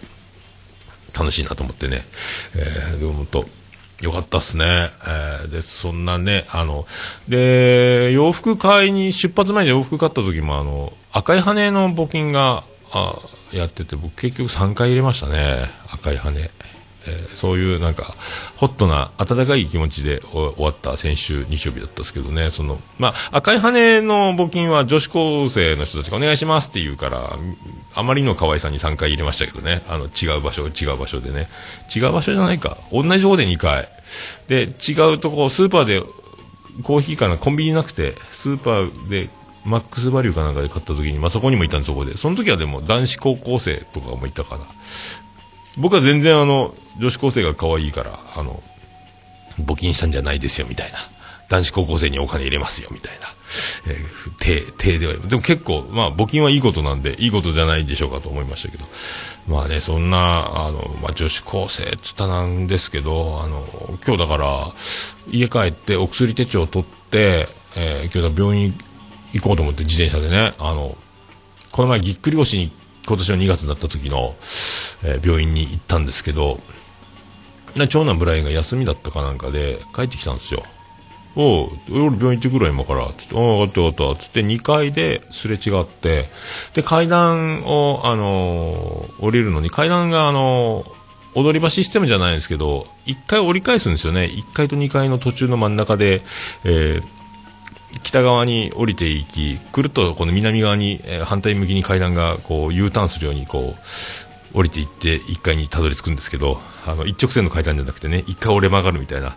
楽しいなと思ってね。えー、でも本よかったっすね。えー、で、そんなね、あの、で、洋服買いに、出発前に洋服買った時も、あの、赤い羽の募金が、あやってて、僕結局3回入れましたね。赤い羽。えーそういうなんか、ホットな、温かい気持ちで終わった先週日曜日だったんですけどね、その、まあ、赤い羽の募金は女子高生の人たちがお願いしますって言うから、あまりの可愛さに3回入れましたけどね、あの、違う場所、違う場所でね。違う場所じゃないか。同じとこで2回。で、違うとこ、スーパーでコーヒーかな、コンビニなくて、スーパーで、マックスバリューかなんかで買った時に、まあ、そこにもいたんです、そこで。その時はでも男子高校生とかもいたかな。僕は全然あの、女子高生が可愛いから、あの、募金したんじゃないですよ、みたいな。男子高校生にお金入れますよ、みたいな。えー、手、手では。でも結構、まあ、募金はいいことなんで、いいことじゃないでしょうかと思いましたけど。まあね、そんな、あの、まあ、女子高生っつったなんですけど、あの、今日だから、家帰ってお薬手帳を取って、えー今日だ病院行こうと思って自転車でね、あの、この前ぎっくり腰に今年の2月になった時の、えー病院に行ったんですけど、長男ブラインが休みだったかなんかで帰ってきたんですよ。おう、俺病院行ってくるわ今から。つって、おう、分かった分かった。つって2階ですれ違って、で、階段を、あのー降りるのに、階段があのー踊り場システムじゃないんですけど、1回折り返すんですよね。1階と2階の途中の真ん中で、えー北側に降りていき、くるとこの南側に、えー反対向きに階段がこう U ターンするようにこう降りていって1階にたどり着くんですけど、あの一直線の階段じゃなくてね、1回折れ曲がるみたいな。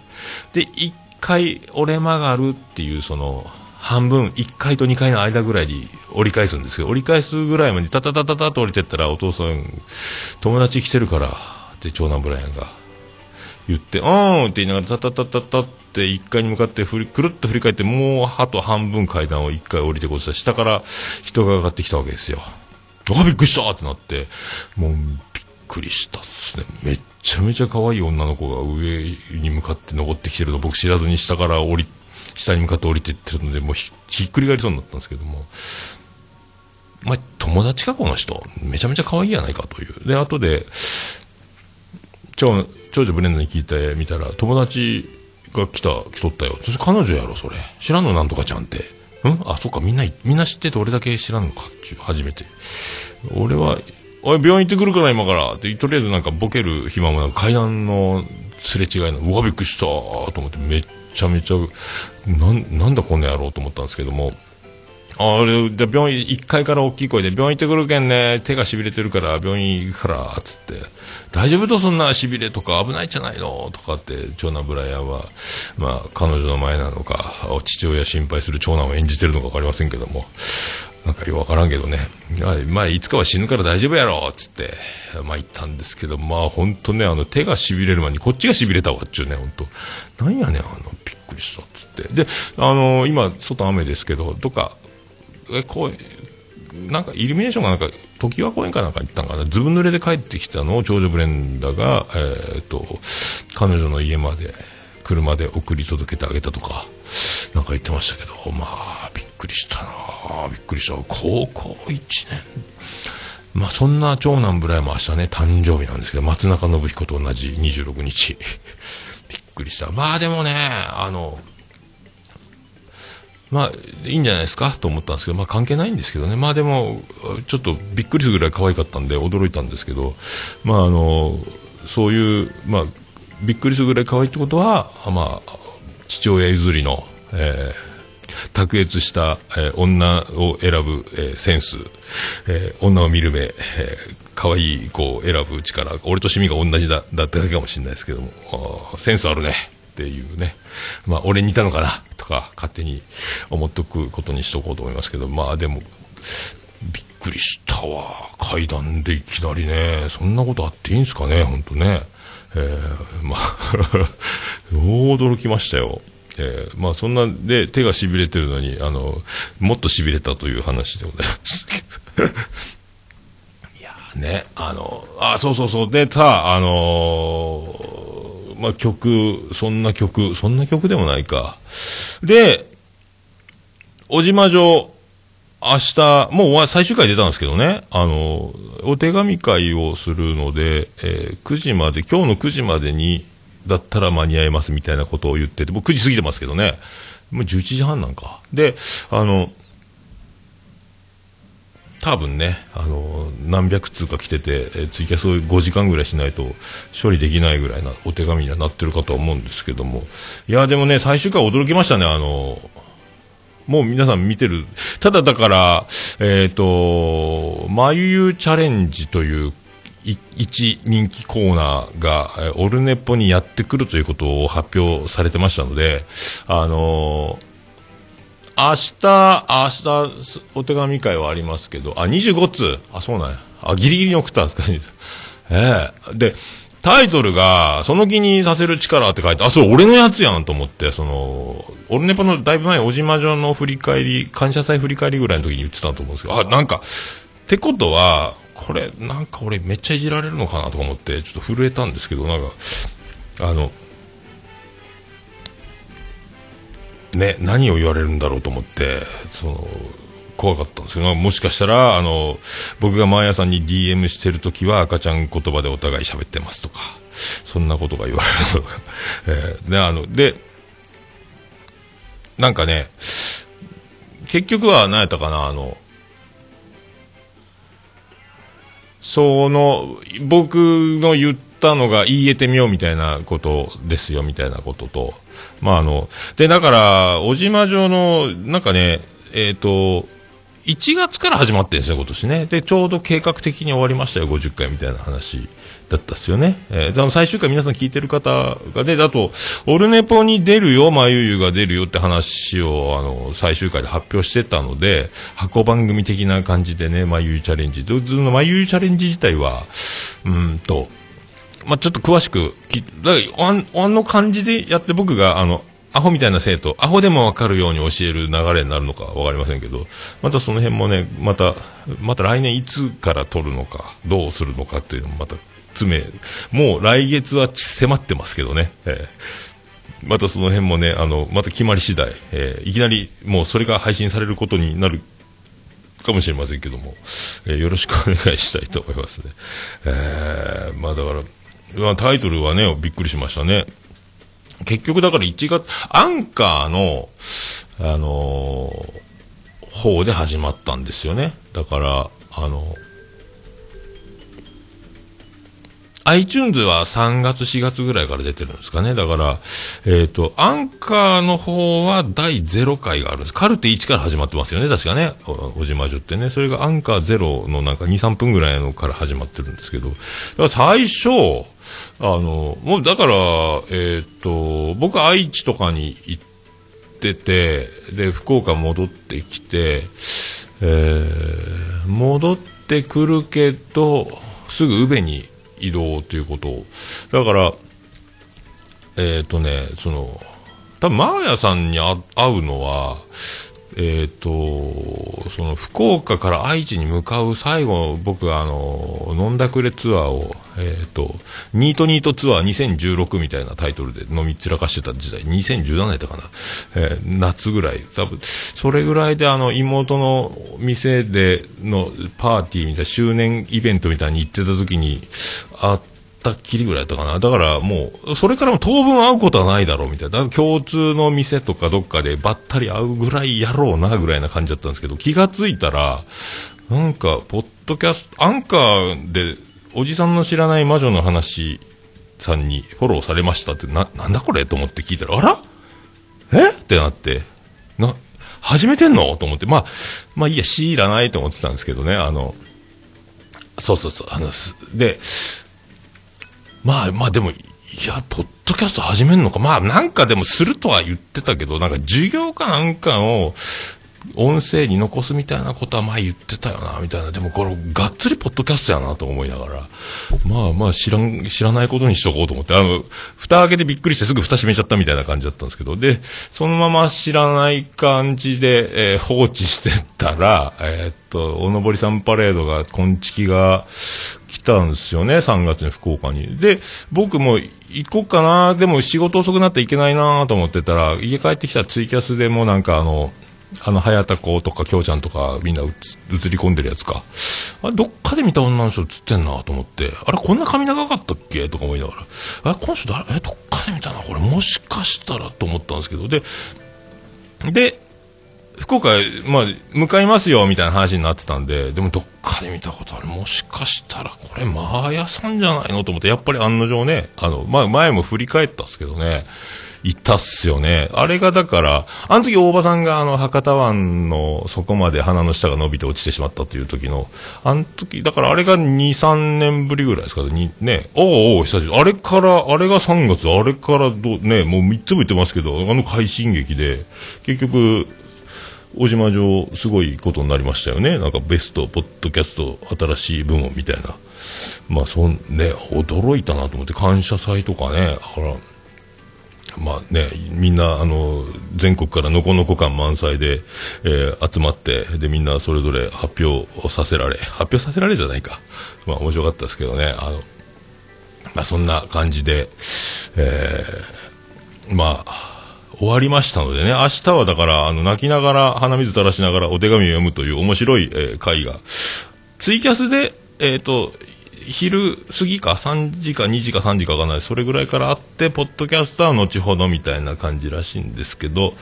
で、1回折れ曲がるっていうその半分、1階と2階の間ぐらいに折り返すんですけど、折り返すぐらいまでタタタタタと降りてったらお父さん、友達来てるからって長男ブライアンが。言って、うーんって言いながら、タタタタタって1階に向かって振り、くるっと振り返って、もうあと半分階段を1回降りてこうしたら、下から人が上がってきたわけですよ。あ、びっくりしたってなって、もうびっくりしたっすね。めっちゃめちゃ可愛い女の子が上に向かって登ってきてるの、僕知らずに下から降り、下に向かって降りてってるので、もうひっくり返りそうになったんですけども、まあ、友達か、この人。めちゃめちゃ可愛いやないかという。で、後で、長長女ブレンダに聞いてみたら友達が来た来とったよ。それ彼女やろそれ。知らんのなんとかちゃんって。うん？あそっかみんなみんな知ってて俺だけ知らんのかっていう初めて。俺は「おい病院行ってくるから今から」ってとりあえずなんかボケる暇もなく階段のすれ違いのうわびっくりしたと思ってめっちゃめちゃなんなんだこの野郎と思ったんですけども。あれ、で、病院、1階から大きい声で、病院行ってくるけんね、手が痺れてるから、病院行くから、つって、大丈夫とそんな痺れとか危ないじゃないのとかって、長男ブライアンは、まあ、彼女の前なのか、父親心配する長男を演じてるのか分かりませんけども、なんかよくわからんけどね、あまあ、いつかは死ぬから大丈夫やろつって、まあ言ったんですけど、まあ本当ね、あの手が痺れる前にこっちが痺れたわっちゅうね、本当。なんやねん、あの、びっくりしたつって。で、あの、今、外雨ですけど、どっか、えこうなんかイルミネーションがなんか常盤公園かなんか行ったんかな。ずぶ濡れで帰ってきたのを長女ブレンダが、えー、と彼女の家まで車で送り届けてあげたとかなんか言ってましたけどまあびっくりしたなびっくりした。高校1年。まあそんな長男ブライも明日ね誕生日なんですけど松中信彦と同じ26日。*laughs* びっくりした。まあでもねあのまあ、いいんじゃないですか？と思ったんですけど、まあ関係ないんですけどね。まあでも、ちょっとびっくりするぐらい可愛かったんで驚いたんですけど、まああの、そういう、まあ、びっくりするぐらい可愛いってことは、まあ、父親譲りの、えー卓越した、えー女を選ぶ、えーセンス、えー女を見る目、えー可愛い子を選ぶ力、俺と趣味が同じだだっただけかもしれないですけども、センスあるねっていうね、まあ、俺にいたのかなとか勝手に思っとくことにしとこうと思いますけど、まあでも、びっくりしたわ、階段でいきなりね、そんなことあっていいんですかね、本当ね。えーまあ、*laughs* 驚きましたよ。えーまあそんなで手が痺れてるのに、あの、もっと痺れたという話でございますけど。*laughs* いやね、あの、あ、そうそうそう、でさ、あのーまあ曲、そんな曲、そんな曲でもないか。で、小島城、明日、もう最終回出たんですけどね、あの、お手紙会をするので、えー9時まで、今日の9時までに、だったら間に合いますみたいなことを言ってて、もう9時過ぎてますけどね、もう11時半なんか。で、あの、多分ね、あの、何百通か来てて、えーツイキャスを5時間ぐらいしないと処理できないぐらいなお手紙にはなってるかと思うんですけども。いや、でもね、最終回驚きましたね、あの、もう皆さん見てる。ただだから、えっ、と、まゆゆチャレンジという、一人気コーナーが、オルネポにやってくるということを発表されてましたので、あのー明日、明日、お手紙会はありますけど、あ、25通。あ、そうなんや。あ、ギリギリに送ったんですか、ええで、タイトルが、その気にさせる力って書いて、あ、それ俺のやつやんと思って、その、オルネポのだいぶ前、小島城の振り返り、感謝祭振り返りぐらいの時に言ってたと思うんですけど、あ、なんか、ってことは、これ、なんか俺めっちゃいじられるのかなとか思って、ちょっと震えたんですけど、なんか、あの、ね、何を言われるんだろうと思って、その、怖かったんですけど、もしかしたら、あの、僕が毎朝に DM してるときは赤ちゃん言葉でお互い喋ってますとか、そんなことが言われるとか、*laughs* えーで、あの、で、なんかね、結局は何やったかな、あの、その、僕の言ったのが言えてみようみたいなことですよ、みたいなことと、まああの、で、だから、小島城の、なんかね、えっ、と、1月から始まってるんですよ、今年ね。で、ちょうど計画的に終わりましたよ、50回みたいな話だったっすよね。えー、であの最終回皆さん聞いてる方が、で、あと、オルネポに出るよ、まゆゆが出るよって話を、あの、最終回で発表してたので、箱番組的な感じでね、まゆゆチャレンジ。で、そのまゆゆチャレンジ自体は、うんと、まあ、ちょっと詳しくき、だああの感じでやって僕が、あの、アホみたいな生徒、アホでもわかるように教える流れになるのかわかりませんけど、またその辺もね、また、また来年いつから取るのか、どうするのかっていうのもまた詰め、もう来月は迫ってますけどね、えーまたその辺もね、あの、また決まり次第、えーいきなりもうそれが配信されることになるかもしれませんけども、えーよろしくお願いしたいと思いますね。えーまあだから、タイトルはね、びっくりしましたね。結局だから1月、アンカーの、あのー方で始まったんですよね。だから、あの、iTunes は3月4月ぐらいから出てるんですかね。だから、えっ、と、アンカーの方は第0回があるんです。カルテ1から始まってますよね。確かね。お小島女ってね。それがアンカー0のなんか2、3分ぐらいのから始まってるんですけど。だから最初、あの、もうだから、えっ、と、僕愛知とかに行ってて、で、福岡戻ってきて、えー戻ってくるけど、すぐ宇部に移動ということを。だから、えっ、とね、その、多分マーヤさんに会うのは、えっ、と、その福岡から愛知に向かう最後、僕があの、飲んだくれツアーを、えっ、と、ニートニートツアー2016みたいなタイトルで飲み散らかしてた時代、2017年だったかな、えー夏ぐらい、多分、それぐらいであの、妹の店でのパーティーみたいな、周年イベントみたいに行ってた時に、あってたっきりぐらいだったかな。だからもう、それからも当分会うことはないだろうみたいな。共通の店とかどっかでばったり会うぐらいやろうなぐらいな感じだったんですけど、気がついたら、なんか、ポッドキャスト、アンカーで、おじさんの知らない魔女の話さんにフォローされましたって、な、なんだこれと思って聞いたら、あら？え？ってなって、な、始めてんの？と思って、まあ、まあいいや、しいらないと思ってたんですけどね、あの、そうそうそう、あの、で、まあまあでも、いや、ポッドキャスト始めるのか。まあなんかでもするとは言ってたけど、なんか授業かなんかを、音声に残すみたいなことは前言ってたよな、みたいな。でもこれ、がっつりポッドキャストやなと思いながら。まあまあ知らん、知らないことにしとこうと思って、あの、蓋開けてびっくりしてすぐ蓋閉めちゃったみたいな感じだったんですけど、で、そのまま知らない感じで、えー放置してたら、えーっと、おのぼりさんパレードが、こんちきがたんですよね、3月に福岡に。で、僕も行こうかな、でも仕事遅くなって行けないなと思ってたら、家帰ってきたらツイキャスでもなんかあの、あの、早田子とか、京ちゃんとか、みんな映り込んでるやつか。あ、どっかで見た女の人映ってんなと思って、あれ、こんな髪長かったっけとか思いながら、あれ、この人誰え、どっかで見たな、これ、もしかしたらと思ったんですけど、で、で、福岡、まあ、向かいますよ、みたいな話になってたんで、でもどっかで見たことある。もしかしたら、これ、マーヤさんじゃないのと思って、やっぱり案の定ね、あの、まあ、前も振り返ったっすけどね、いたっすよね。あれがだから、あの時大場さんがあの、博多湾の底まで鼻の下が伸びて落ちてしまったという時の、あの時、だからあれが2、3年ぶりぐらいですかにね、おうおう、久しぶり。あれから、あれが3月、あれからど、ね、もう3つも言ってますけど、あの快進撃で、結局、小島城、すごいことになりましたよね。なんかベスト、ポッドキャスト、新しい部門みたいな。まあ、そん、ね、驚いたなと思って、感謝祭とかね、だから、まあね、みんな、あの、全国からのこのこ感満載で、えー集まって、で、みんなそれぞれ発表をさせられ、発表させられじゃないか。まあ、面白かったですけどね、あの、まあ、そんな感じで、えーまあ、終わりましたのでね、明日はだから、あの、泣きながら、鼻水垂らしながらお手紙を読むという面白い、えー会が、ツイキャスで、えっ、と、昼過ぎか3時か2時か3時かわかんない。それぐらいからあって、ポッドキャストは後ほどみたいな感じらしいんですけど、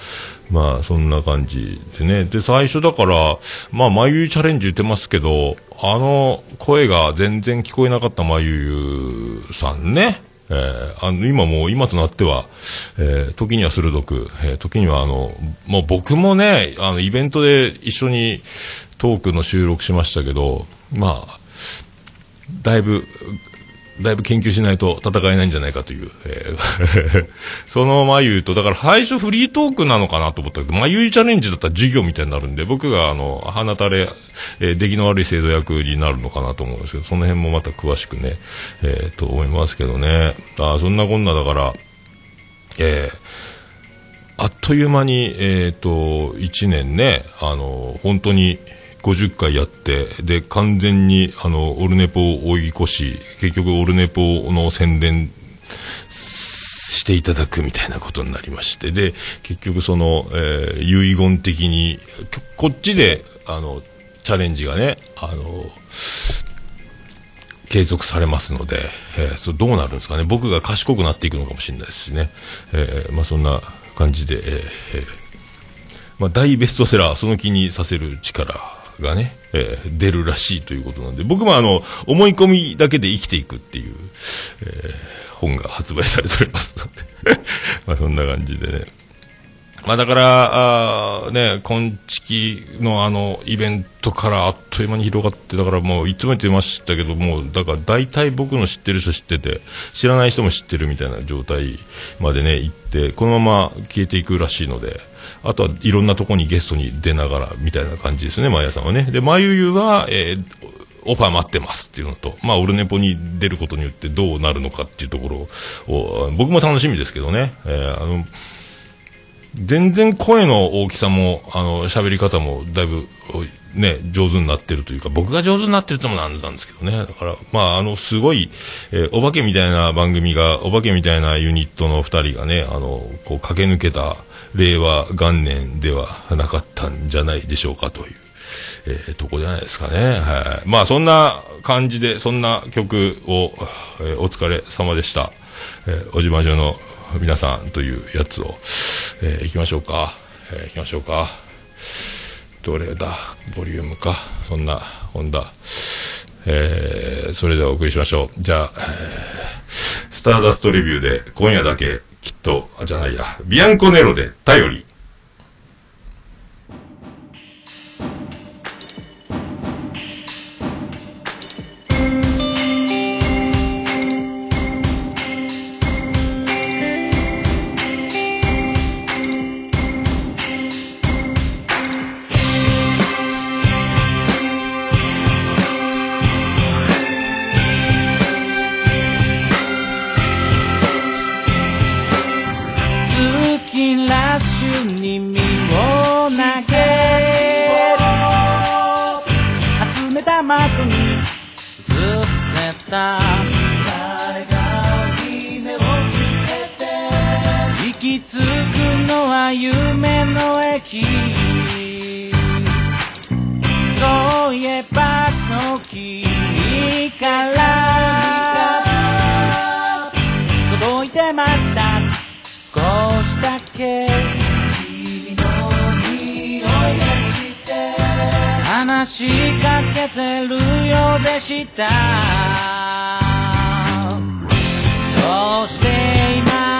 まあそんな感じでね。で、最初だから、まあまゆチャレンジ言ってますけど、あの声が全然聞こえなかったまゆゆさんね。えーあの今も今となっては、えー時には鋭く、えー時にはあの、もう僕もね、あのイベントで一緒にトークの収録しましたけど、まあ、だいぶ、だいぶ研究しないと戦えないんじゃないかという、えー *laughs* その眉と、だから最初フリートークなのかなと思ったけど、眉チャレンジだったら授業みたいになるんで、僕があの、鼻垂れ、えー出来の悪い制度役になるのかなと思うんですけど、その辺もまた詳しくね、えーと思いますけどね。あそんなこんなだから、えーあっという間に、えっ、と、1年ね、あの、本当に50回やって、で、完全に、あの、オルネポを追い越し、結局オルネポの宣伝していただくみたいなことになりまして、で、結局その、えー遺言的に、こっちで、あの、チャレンジがね、あの、継続されますので、えーそどうなるんですかね、僕が賢くなっていくのかもしれないですしね、えーまあ、そんな感じで、えーえー。まあ、大ベストセラー、その気にさせる力がね、えー出るらしいということなんで、僕もあの思い込みだけで生きていくっていう、えー本が発売されておりますので、*laughs* まあそんな感じでね。まあだから、あーね、今月のあのイベントからあっという間に広がって、だからもういつも言ってましたけど、もうだから大体僕の知ってる人知ってて、知らない人も知ってるみたいな状態までね、行って、このまま消えていくらしいので、あとはいろんなとこにゲストに出ながらみたいな感じですね、マヤさんはね。で、まゆゆは、えーオファー待ってますっていうのと、まあ、オルネポに出ることによってどうなるのかっていうところを、僕も楽しみですけどね。えーあの、全然声の大きさも、あの、喋り方もだいぶ、ね、上手になってるというか、僕が上手になってるともなんなんですけどね。だから、まあ、あの、すごい、えーお化けみたいな番組が、お化けみたいなユニットの二人がね、あの、こう、駆け抜けた令和元年ではなかったんじゃないでしょうかという。えーとこじゃないですかね。はい。まあ、そんな感じで、そんな曲を、えーお疲れ様でした。えー、おじまじょの皆さんというやつを、えー行きましょうか。えー行きましょうか。どれだ？ボリュームか。そんな、ほんだ。えーそれではお送りしましょう。じゃあ、えースターダストレビューで、今夜だけ、きっと、あ、じゃないや、ビアンコネロで、頼り。た誰が夢を見せて行き着くのは夢の駅。そういえばの木話しかけてるようでした。どうして今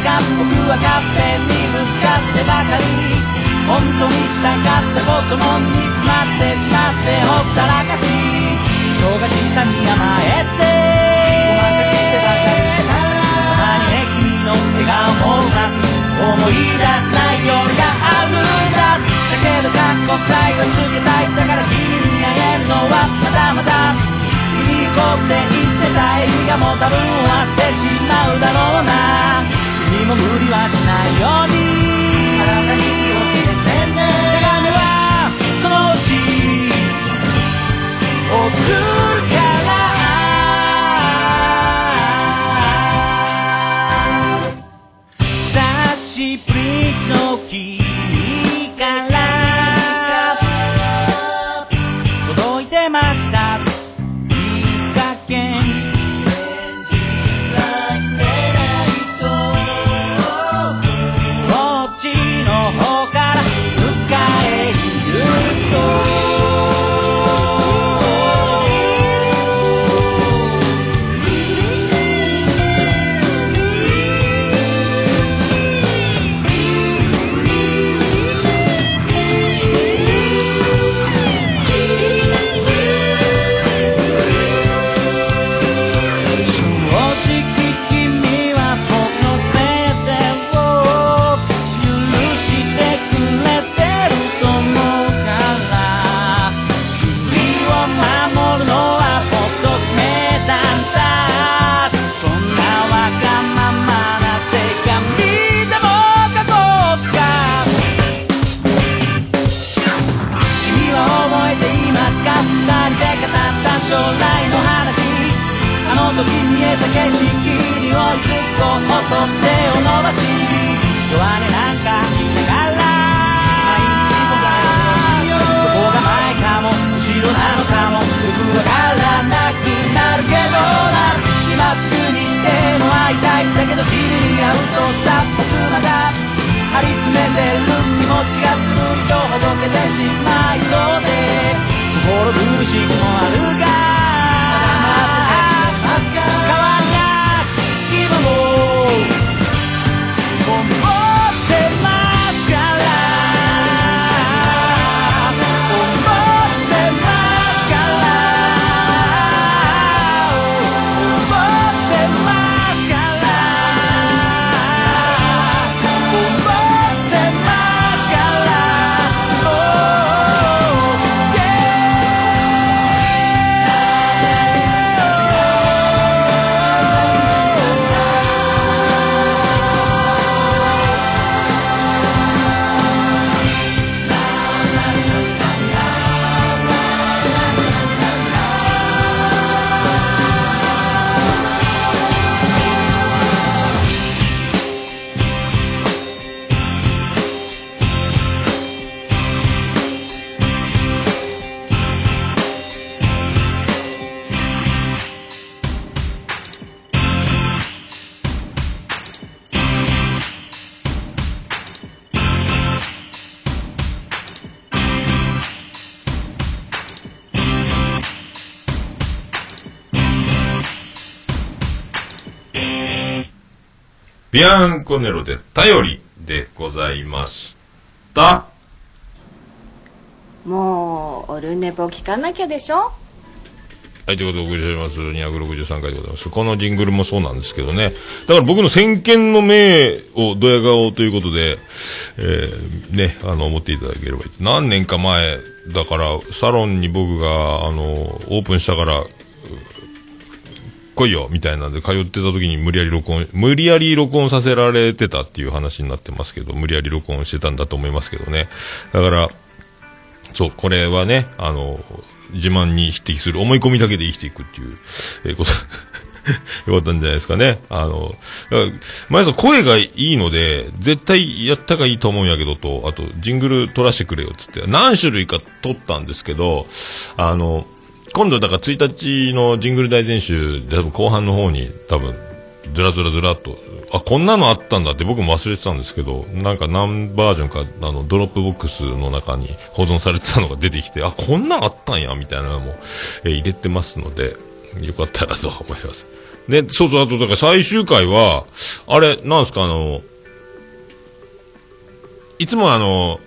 ですか。僕はカッペにぶつかってばかり。本当にしたかったことも煮詰まってしまってほったらかし忙しさに甘えて。ごまかしてばかりたまに君の笑顔もうまく思い出せない夜があるんだ。だけど過去体をつけたいだから君に会えるのはまだまだ見に行こうって言ってた映画も多分終わってしまうだろうな。君も無理はしないように。あなたに気をつけてね手紙はそのうち。送るから。久しぶりの君しまいそうで。心苦しくもあるが。ビアンコネロで頼りでございました。もうオルネポ聞かなきゃでしょ？はい、ということでお送りしております。263回でございます。このジングルもそうなんですけどね。だから僕の先見の明をドヤ顔ということで、えー、ね、あの、思っていただければいい。何年か前、だから、サロンに僕が、あの、オープンしたから、来いよみたいなんで通ってた時に無理やり録音、無理やり録音させられてたっていう話になってますけど、無理やり録音してたんだと思いますけどね。だから、そう、これはね、あの、自慢に匹敵する思い込みだけで生きていくっていう、えーこと、*laughs* よかったんじゃないですかね。あの、前さん声がいいので、絶対やったがいいと思うんやけどと、あと、ジングル撮らせてくれよっつって、何種類か撮ったんですけど、あの、今度だから1日のジングル大全集で多分後半の方に多分ずらずらずらっと、あ、こんなのあったんだって僕も忘れてたんですけど、なんか何バージョンか、あの、ドロップボックスの中に保存されてたのが出てきて、あ、こんなんあったんや、みたいなのも、え入れてますので、*laughs* よかったらと思います。で、そうそう、あと、だから最終回は、あれ、なんですか、あの、いつもあの、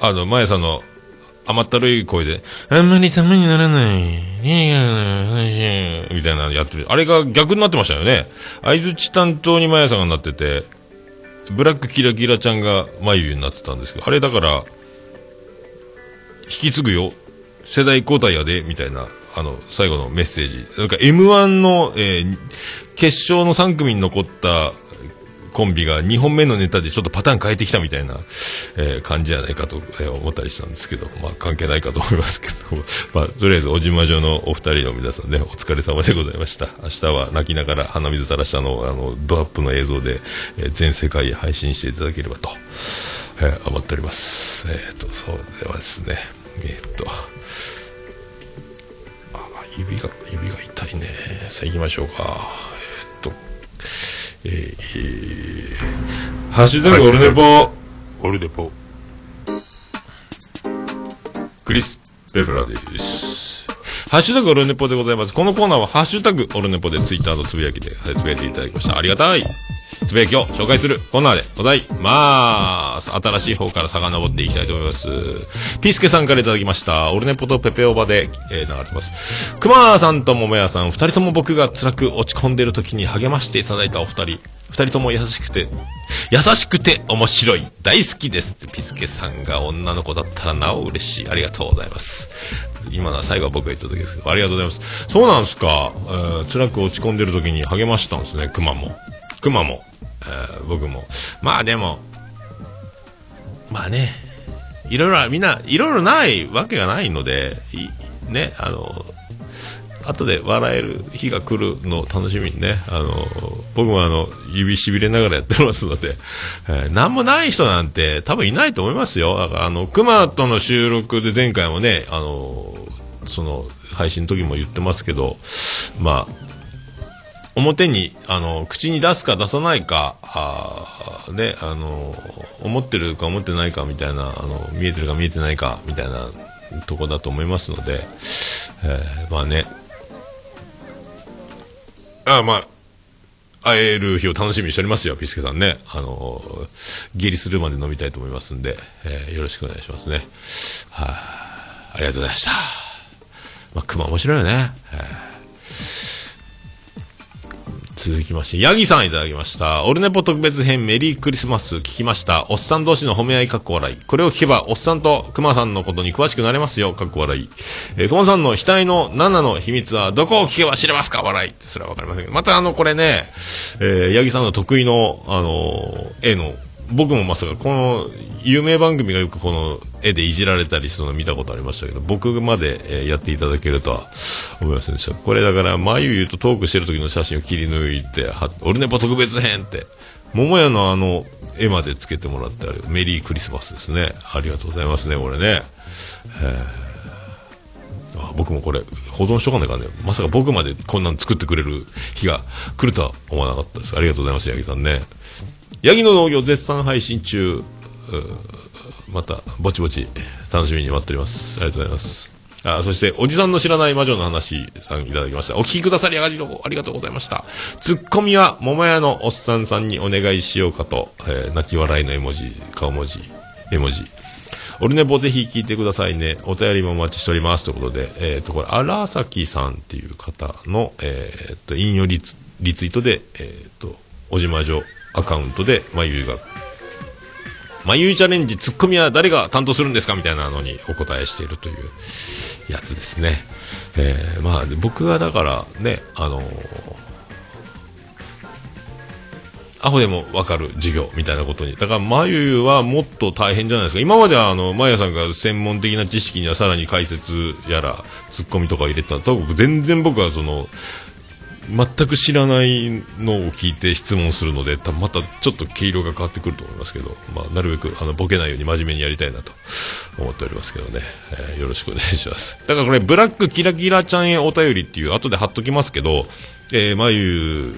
あの、まやさんの甘ったるい声で、あんまりためにならない、いいや話みたいなのやってる。あれが逆になってましたよね。相づち担当にまやさんがなってて、ブラックキラキラちゃんが眉毛になってたんですけど、あれだから、引き継ぐよ。世代交代やで、みたいな、あの、最後のメッセージ。なんか M1 の、えー決勝の3組に残ったコンビが2本目のネタでちょっとパターン変えてきたみたいな、えー感じじゃないかと、え思ったりしたんですけど、まあ関係ないかと思いますけど、*laughs* まあとりあえず、おじまじょのお二人の皆さんね、お疲れ様でございました。明日は泣きながら鼻水垂らしたのを、あの、ドアップの映像で、えー全世界へ配信していただければと、えー思っております。えっ、と、そうではですね、えっ、と、指が、指が痛いね。さあ行きましょうか。えっ、と、えー、ハッシュタグオルネポ、オルネポ、クリス・ペプラです。ハッシュタグオルネポでございます。このコーナーはハッシュタグオルネポでツイッターのつぶやきではいつぶやいていただきました。ありがたい。つぶやきを紹介するコーナーでございます。新しい方から遡っていきたいと思います。ピースケさんからいただきました。オルネポとペペオバで、えー流れてます。クマさんと桃屋さん、二人とも僕が辛く落ち込んでいる時に励ましていただいたお二人。二人とも優しくて、優しくて面白い。大好きですってピスケさんが女の子だったらなお嬉しい。ありがとうございます。今のは最後は僕が言った時ですけど、ありがとうございます。そうなんですか。えー辛く落ち込んでる時に励ましたんですね、クマも。クマも。え僕も。まあでも、まあね、いろいろ、みんな、いろいろないわけがないので、ね、あの、後で笑える日が来るのを楽しみにね、あの、僕もあの、指しびれながらやってますので、えーなんもない人なんて多分いないと思いますよ。だからあの、熊との収録で前回もね、あの、その、配信の時も言ってますけど、まあ、表に、あの、口に出すか出さないか、あーね、あの、思ってるか思ってないかみたいな、あの、見えてるか見えてないかみたいなとこだと思いますので、えーまあね、あまあ、会える日を楽しみにしておりますよ、ピスケさんね。あの、下痢するまで飲みたいと思いますんで、えーよろしくお願いしますね。はい、ありがとうございました。まあ、熊面白いよね。えー続きまして、ヤギさんいただきました。オルネポ特別編メリークリスマス聞きました。おっさん同士の褒め合いかっこ笑い。これを聞けば、おっさんとクマさんのことに詳しくなれますよ、かっこ笑い。えー、クマさんの額の7の秘密はどこを聞けば知れますか？笑い。ってすらわかりませんけど。またあの、これね、えー、ヤギさんの得意の、あのー絵の、僕もまさかこの有名番組がよくこの絵でいじられたりするの見たことありましたけど僕まで、やっていただけるとは思いませんでした。これだから眉言うとトークしてる時の写真を切り抜いては「オルネポ特別編」って桃屋のあの絵までつけてもらってあるメリークリスマスですね。ありがとうございますねこれね。あ僕もこれ保存しとかないからね。まさか僕までこんなの作ってくれる日が来るとは思わなかったです。ありがとうございます八木さんね。ヤギの農業絶賛配信中。またぼちぼち楽しみに待っております。ありがとうございます。あそしておじさんの知らない魔女の話さんいただきました。お聞きくださりありがとうありがとうございました。ツッコミは桃屋のおっさんさんにお願いしようかと、えー泣き笑いの絵文字顔文字絵文字。オルネポぜひ聞いてくださいね。お便りもお待ちしております。ということで、えっ、と、これ、荒崎さんっていう方の、えっ、と、引用リツリツイートで、えっ、と、おじまじょアカウントで、まゆいが、まゆいチャレンジ、ツッコミは誰が担当するんですかみたいなのにお答えしているというやつですね。えーまあ、僕はだからね、あのアホでも分かる授業みたいなことに。だから、まゆはもっと大変じゃないですか。今までは、あの、まゆさんが専門的な知識にはさらに解説やら、ツッコミとか入れてたと、僕全然僕はその、全く知らないのを聞いて質問するので、多分またちょっと毛色が変わってくると思いますけど、まあ、なるべくあのボケないように真面目にやりたいなと思っておりますけどね、えーよろしくお願いします。だからこれ、ブラックキラキラちゃんへお便りっていう、後で貼っときますけど、えー、まゆ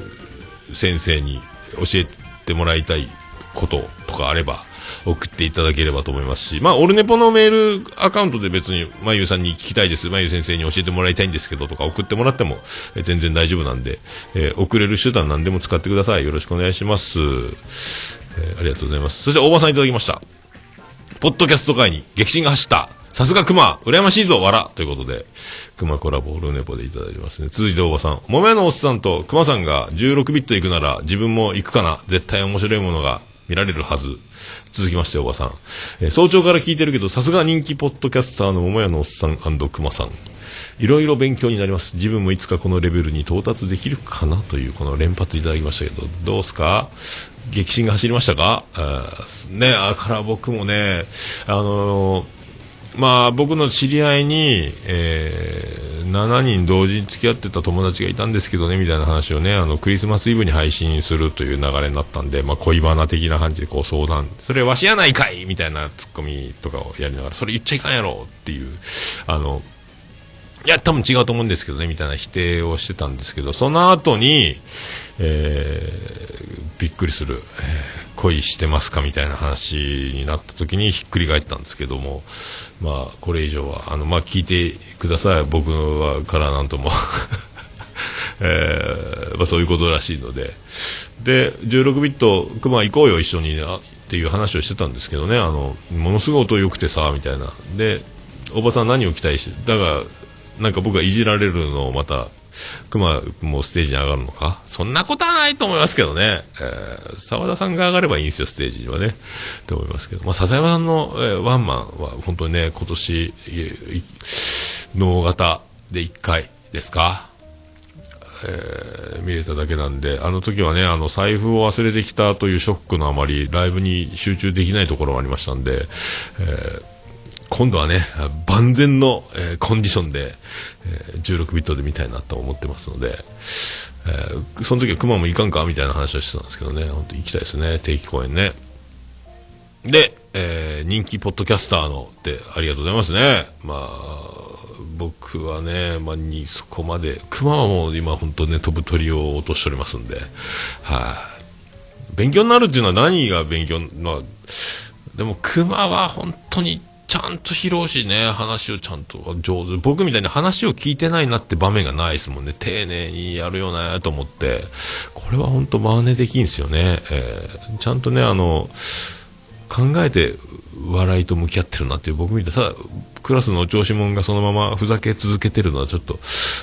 先生に教えてもらいたいこととかあれば、送っていただければと思いますし、まあ、オルネポのメールアカウントで別に、まゆさんに聞きたいです、まゆ先生に教えてもらいたいんですけどとか送ってもらっても、え全然大丈夫なんで、えー送れる手段何でも使ってください。よろしくお願いします。えーありがとうございます。そして、大場さんいただきました。ポッドキャスト界に激震が走った。さすが熊、羨ましいぞ、わら。ということで、熊コラボオルネポでいただいてますね。続いて大場さん。桃屋のおっさんと熊さんが16ビット行くなら自分も行くかな。絶対面白いものが見られるはず。続きまして、おばさん。えー早朝から聞いてるけど、さすが人気ポッドキャスターの桃屋のおっさん熊さん。いろいろ勉強になります。自分もいつかこのレベルに到達できるかなという、この連発いただきましたけど、どうすか？激震が走りましたか？あね、あから僕もね、あのーまあ僕の知り合いに、えー7人同時に付き合ってた友達がいたんですけどね、みたいな話をね、あの、クリスマスイブに配信するという流れになったんで、まあ恋バナ的な感じでこう相談、それわしやないかいみたいなツッコミとかをやりながら、それ言っちゃいかんやろっていう、あの、いや、多分違うと思うんですけどね、みたいな否定をしてたんですけど、その後に、えーびっくりする、えー恋してますかみたいな話になった時にひっくり返ったんですけども、まあ、これ以上は、あの、まあ、聞いてください。僕はからなんとも。*laughs* えーまあ、そういうことらしいので。で、16ビット、クマ行こうよ、一緒にあっていう話をしてたんですけどね、あの、ものすごい音良くてさ、みたいな。で、おばさん何を期待して、だが、なんか僕がいじられるのをまた、熊もステージに上がるのか？そんなことはないと思いますけどね。えー沢田さんが上がればいいんですよ、ステージにはね。と思いますけど。まあ、笹山さんの、えーワンマンは本当にね、今年、いい脳型で1回ですか？えー見れただけなんで、あの時はね、あの、財布を忘れてきたというショックのあまり、ライブに集中できないところもありましたんで、えー今度はね、万全の、えーコンディションで、え16ビットで見たいなと思ってますので、えーその時は熊も行かんかみたいな話をしてたんですけどね、本当行きたいですね、定期公演ね。で、えー人気ポッドキャスターのってありがとうございますね。まあ、僕はね、まあ、にそこまで、熊はもう今本当ね、飛ぶ鳥を落としておりますんで、はい、勉強になるっていうのは何が勉強、まあ、でも熊は本当にちゃんと披露しね、話をちゃんと上手。僕みたいに話を聞いてないなって場面がないですもんね。丁寧にやるよなと思って、これは本当真似できんすよね。えーちゃんとね、あの、考えて笑いと向き合ってるなっていう僕みたいな、ただ、クラスの調子者がそのままふざけ続けてるのはちょっと、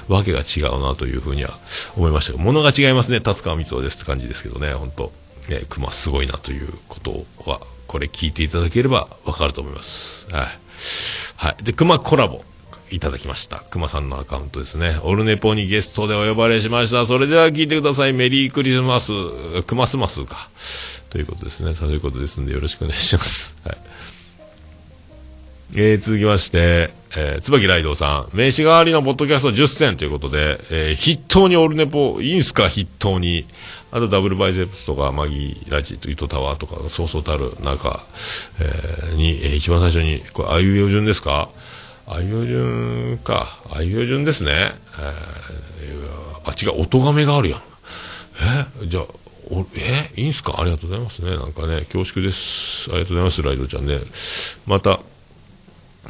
わけが違うなというふうには思いましたが、物が違いますね、達川光夫ですって感じですけどね、本当えー、熊すごいなということは、これ聞いていただければわかると思います。はい。はい。で、熊コラボ。いただきました。熊さんのアカウントですね。オルネポにゲストでお呼ばれしました。それでは聞いてください。メリークリスマス、クマスマスか。ということですね。そういうことですんでよろしくお願いします。はい。えー、続きまして、えー、椿ライドさん、名刺代わりのポッドキャスト10選ということで、えー、筆頭にオルネポ、いいんすか筆頭に。あとダブルバイゼップスとか、マギーラジと糸タワーとか、そうそうたる中、えー、に、えー一番最初に、これ、あいうえお順ですか？あいうえお順か。あいうえお順ですね。えー、あ、違う、音がめがあるやん。えじゃあ、おえいいんすか？ありがとうございますね。なんかね、恐縮です。ありがとうございます、ライドちゃんね。また、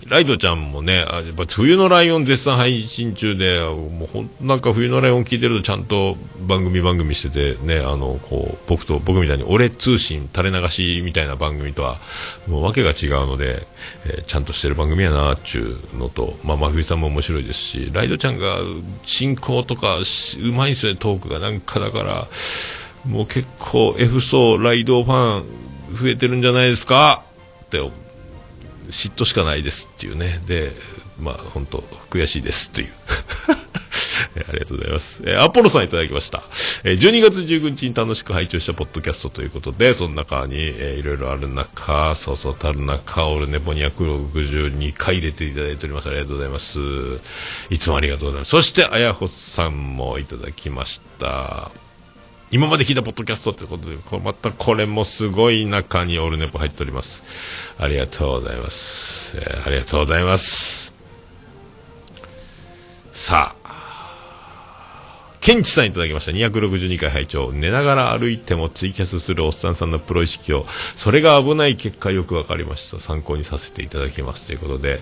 ライドちゃんもね、あやっぱ冬のライオン絶賛配信中で、もうほんなんか冬のライオン聞いてるとちゃんと番組番組しててね、あの、こう、僕と、僕みたいに俺通信垂れ流しみたいな番組とは、もう訳が違うので、えーちゃんとしてる番組やなっていうのと、まあ、真冬さんも面白いですし、ライドちゃんが進行とかうまいんですよね、トークが。なんかだから、もう結構 F 層ライドファン増えてるんじゃないですか？って嫉妬しかないですっていうね。で、まあ本当悔しいですっていう。*laughs* ありがとうございます。えーアポロさんいただきました。えー12月19日に楽しく拝聴したポッドキャストということで、その中に、えーいろいろある中、そうそうたる中、オルネポ262回入れていただいております。ありがとうございます。いつもありがとうございます。そして、あやほさんもいただきました。今まで聞いたポッドキャストってことで、これまたこれもすごい中にオールネポ入っております。ありがとうございます。えーありがとうございます。ケンチさんいただきました。262回拝聴寝ながら歩いてもツイキャスするおっさんさんのプロ意識を、それが危ない結果よくわかりました。参考にさせていただきます。ということで、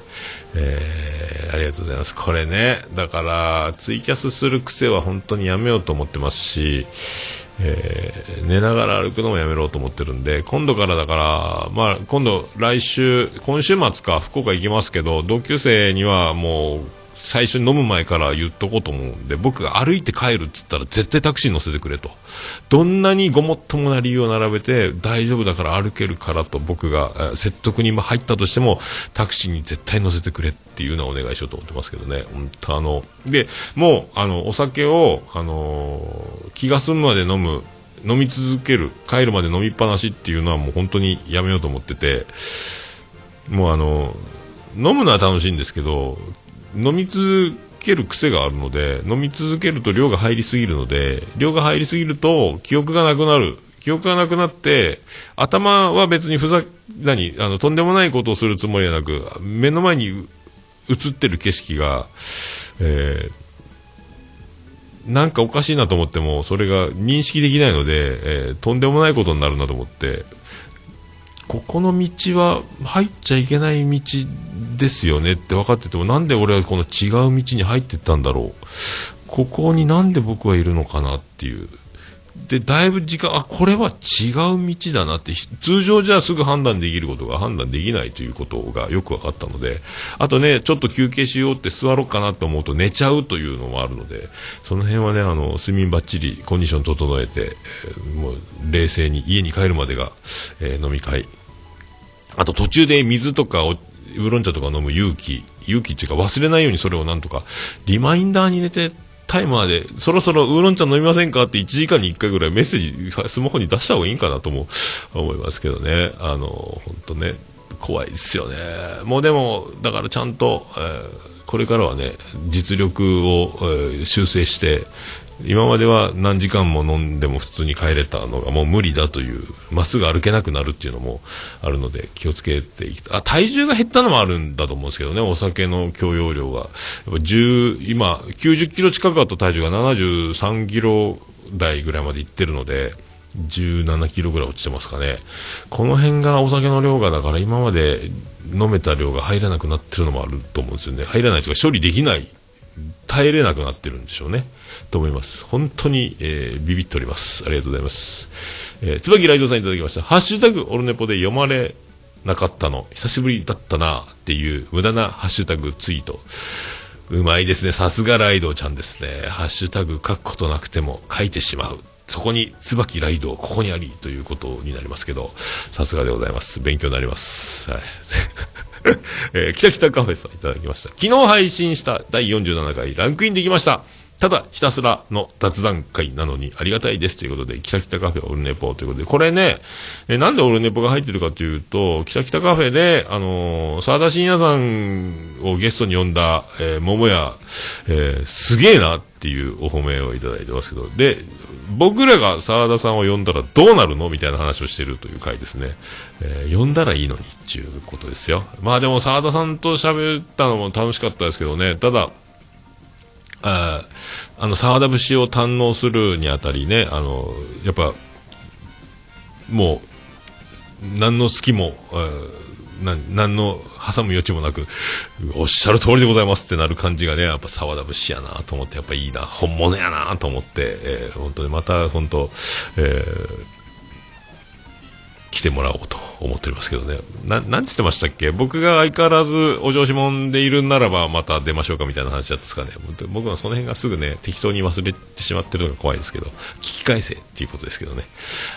えー、ありがとうございます。これね、だから、ツイキャスする癖は本当にやめようと思ってますし、えー寝ながら歩くのもやめろと思ってるんで、今度からだから、まあ、今度、来週、今週末か、福岡行きますけど、同級生にはもう、最初に飲む前から言っとこうと思うんで、僕が歩いて帰るっつったら絶対タクシー乗せてくれと。どんなにごもっともな理由を並べて、大丈夫だから歩けるからと僕が説得に入ったとしても、タクシーに絶対乗せてくれっていうのはお願いしようと思ってますけどね。本当あの、で、もう、あの、お酒を、あの気が済むまで飲む、飲み続ける、帰るまで飲みっぱなしっていうのはもう本当にやめようと思ってて、もうあの、飲むのは楽しいんですけど、飲み続ける癖があるので、飲み続けると量が入りすぎるので、量が入りすぎると記憶がなくなる。記憶がなくなって、頭は別にふざ、何、あの、とんでもないことをするつもりはなく、目の前に映ってる景色が、えーなんかおかしいなと思っても、それが認識できないので、えーとんでもないことになるなと思って、ここの道は入っちゃいけない道ですよねって分かってても、なんで俺はこの違う道に入ってったんだろう。ここになんで僕はいるのかなっていう。で、だいぶ時間、あ、これは違う道だなって、通常じゃすぐ判断できることが判断できないということがよく分かったので、あとね、ちょっと休憩しようって座ろうかなと思うと寝ちゃうというのもあるので、その辺はね、あの、睡眠ばっちりコンディション整えて、えーもう冷静に家に帰るまでが、えー飲み会。あと途中で水とかウーロン茶とか飲む勇気、勇気っていうか忘れないようにそれをなんとか、リマインダーに入れて、タイマーで、そろそろウーロン茶飲みませんかって1時間に1回ぐらいメッセージ、スマホに出した方がいいんかなとも思いますけどね。あの、本当ね、怖いですよね。もうでも、だからちゃんと、えーこれからはね、実力を、えー修正して、今までは何時間も飲んでも普通に帰れたのがもう無理だという、まっすぐ歩けなくなるっていうのもあるので気をつけていきたあ、体重が減ったのもあるんだと思うんですけどね、お酒の許容量が。10、今、90キロ近くあった体重が73キロ台ぐらいまでいってるので、17キロぐらい落ちてますかね。この辺がお酒の量がだから今まで飲めた量が入らなくなってるのもあると思うんですよね。入らないというか処理できない耐えれなくなってるんでしょうね。と思います。本当に、えービビっております。ありがとうございます。えー、椿ライドさんいただきました。ハッシュタグオルネポで読まれなかったの、久しぶりだったなっていう無駄なハッシュタグツイート。うまいですね。さすがライドちゃんですね。ハッシュタグ書くことなくても書いてしまう。そこに、椿ライド、ここにありということになりますけど、さすがでございます。勉強になります。はい。*laughs* えー、北北カフェさんいただきました。昨日配信した第47回ランクインできました。ただひたすらの雑談会なのにありがたいですということで、北北カフェオルネポということで、これね、えなんでオルネポが入ってるかというと、北北カフェで、あの沢田信也さんをゲストに呼んだ、えー桃屋、えーすげえなっていうお褒めをいただいてますけど、で、僕らが沢田さんを呼んだらどうなるのみたいな話をしてるという回ですね。えー呼んだらいいのにっていうことですよ。まあでも沢田さんと喋ったのも楽しかったですけどね、ただ、ああの、沢田節を堪能するにあたりね、あの、やっぱ、もう、何の隙も、な何の挟む余地もなく、おっしゃる通りでございますってなる感じがね、やっぱ沢田節やなと思って、やっぱいいな、本物やなと思って、えー、本当にまた本当、えー来てもらおうと思っておりますけどね。な、なんつってましたっけ？僕が相変わらずお調子者でいるならばまた出ましょうかみたいな話だったですかね。僕はその辺がすぐね、適当に忘れてしまってるのが怖いですけど、聞き返せっていうことですけどね。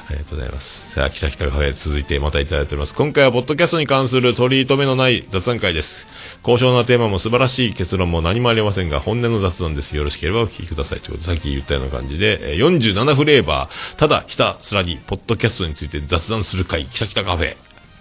ありがとうございます。さあ、北北カフェ続いてまたいただいております。今回はポッドキャストに関する取り留めのない雑談会です。高尚なテーマも素晴らしい結論も何もありませんが、本音の雑談です。よろしければお聞きくださいということで、さっき言ったような感じで、47フレーバー、ただひたすらにポッドキャストについて雑談する会、北北カフェ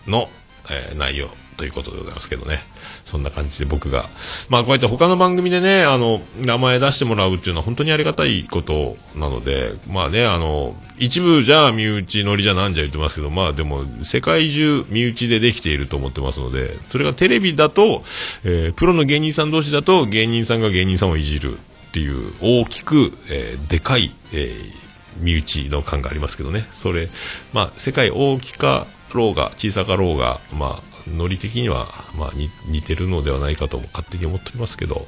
の、えー、内容ということでございますけどね。そんな感じで僕が、まあこうやって他の番組でね、あの、名前出してもらうっていうのは本当にありがたいことなので、まあね、あの、一部じゃあ身内乗りじゃなんじゃ言ってますけど、まあでも世界中身内でできていると思ってますので、それがテレビだと、えー、プロの芸人さん同士だと芸人さんが芸人さんをいじるっていう大きく、えー、でかい、えー、身内の感がありますけどね。それ、まあ世界大きかろうが小さかろうが、まあ、ノリ的には、まあ、似てるのではないかとも勝手に思っておりますけど、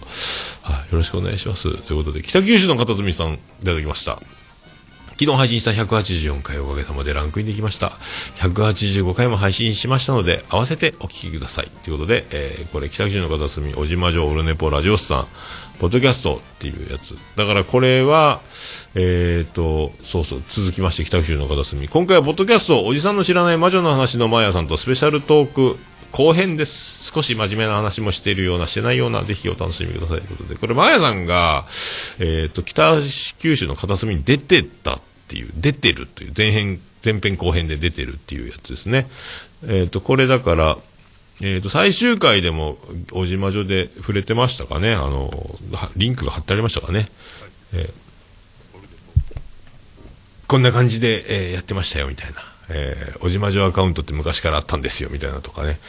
はい、よろしくお願いします。ということで、北九州の片隅さんいただきました。昨日配信した184回おかげさまでランクインできました。185回も配信しましたので、合わせてお聞きください。ということで、えー、これ北九州の片隅、小島城オルネポラジオスさん、ポッドキャストっていうやつ。だからこれは、えっ、ー、と、そうそう、続きまして北九州の片隅。今回はポッドキャスト、おじさんの知らない魔女の話のマーヤさんとスペシャルトーク後編です。少し真面目な話もしているような、してないような、ぜひお楽しみくださいということで。これ、マーヤさんが、えっ、ー、と、北九州の片隅に出てたっていう、出てるという、前編、前編後編で出てるっていうやつですね。えっ、ー、と、これだから、えっ、ー、と、最終回でも、小島女で触れてましたかね？あの、リンクが貼ってありましたかね？えこんな感じで、え、やってましたよ、みたいな。えー、小島城アカウントって昔からあったんですよ、みたいなとかね。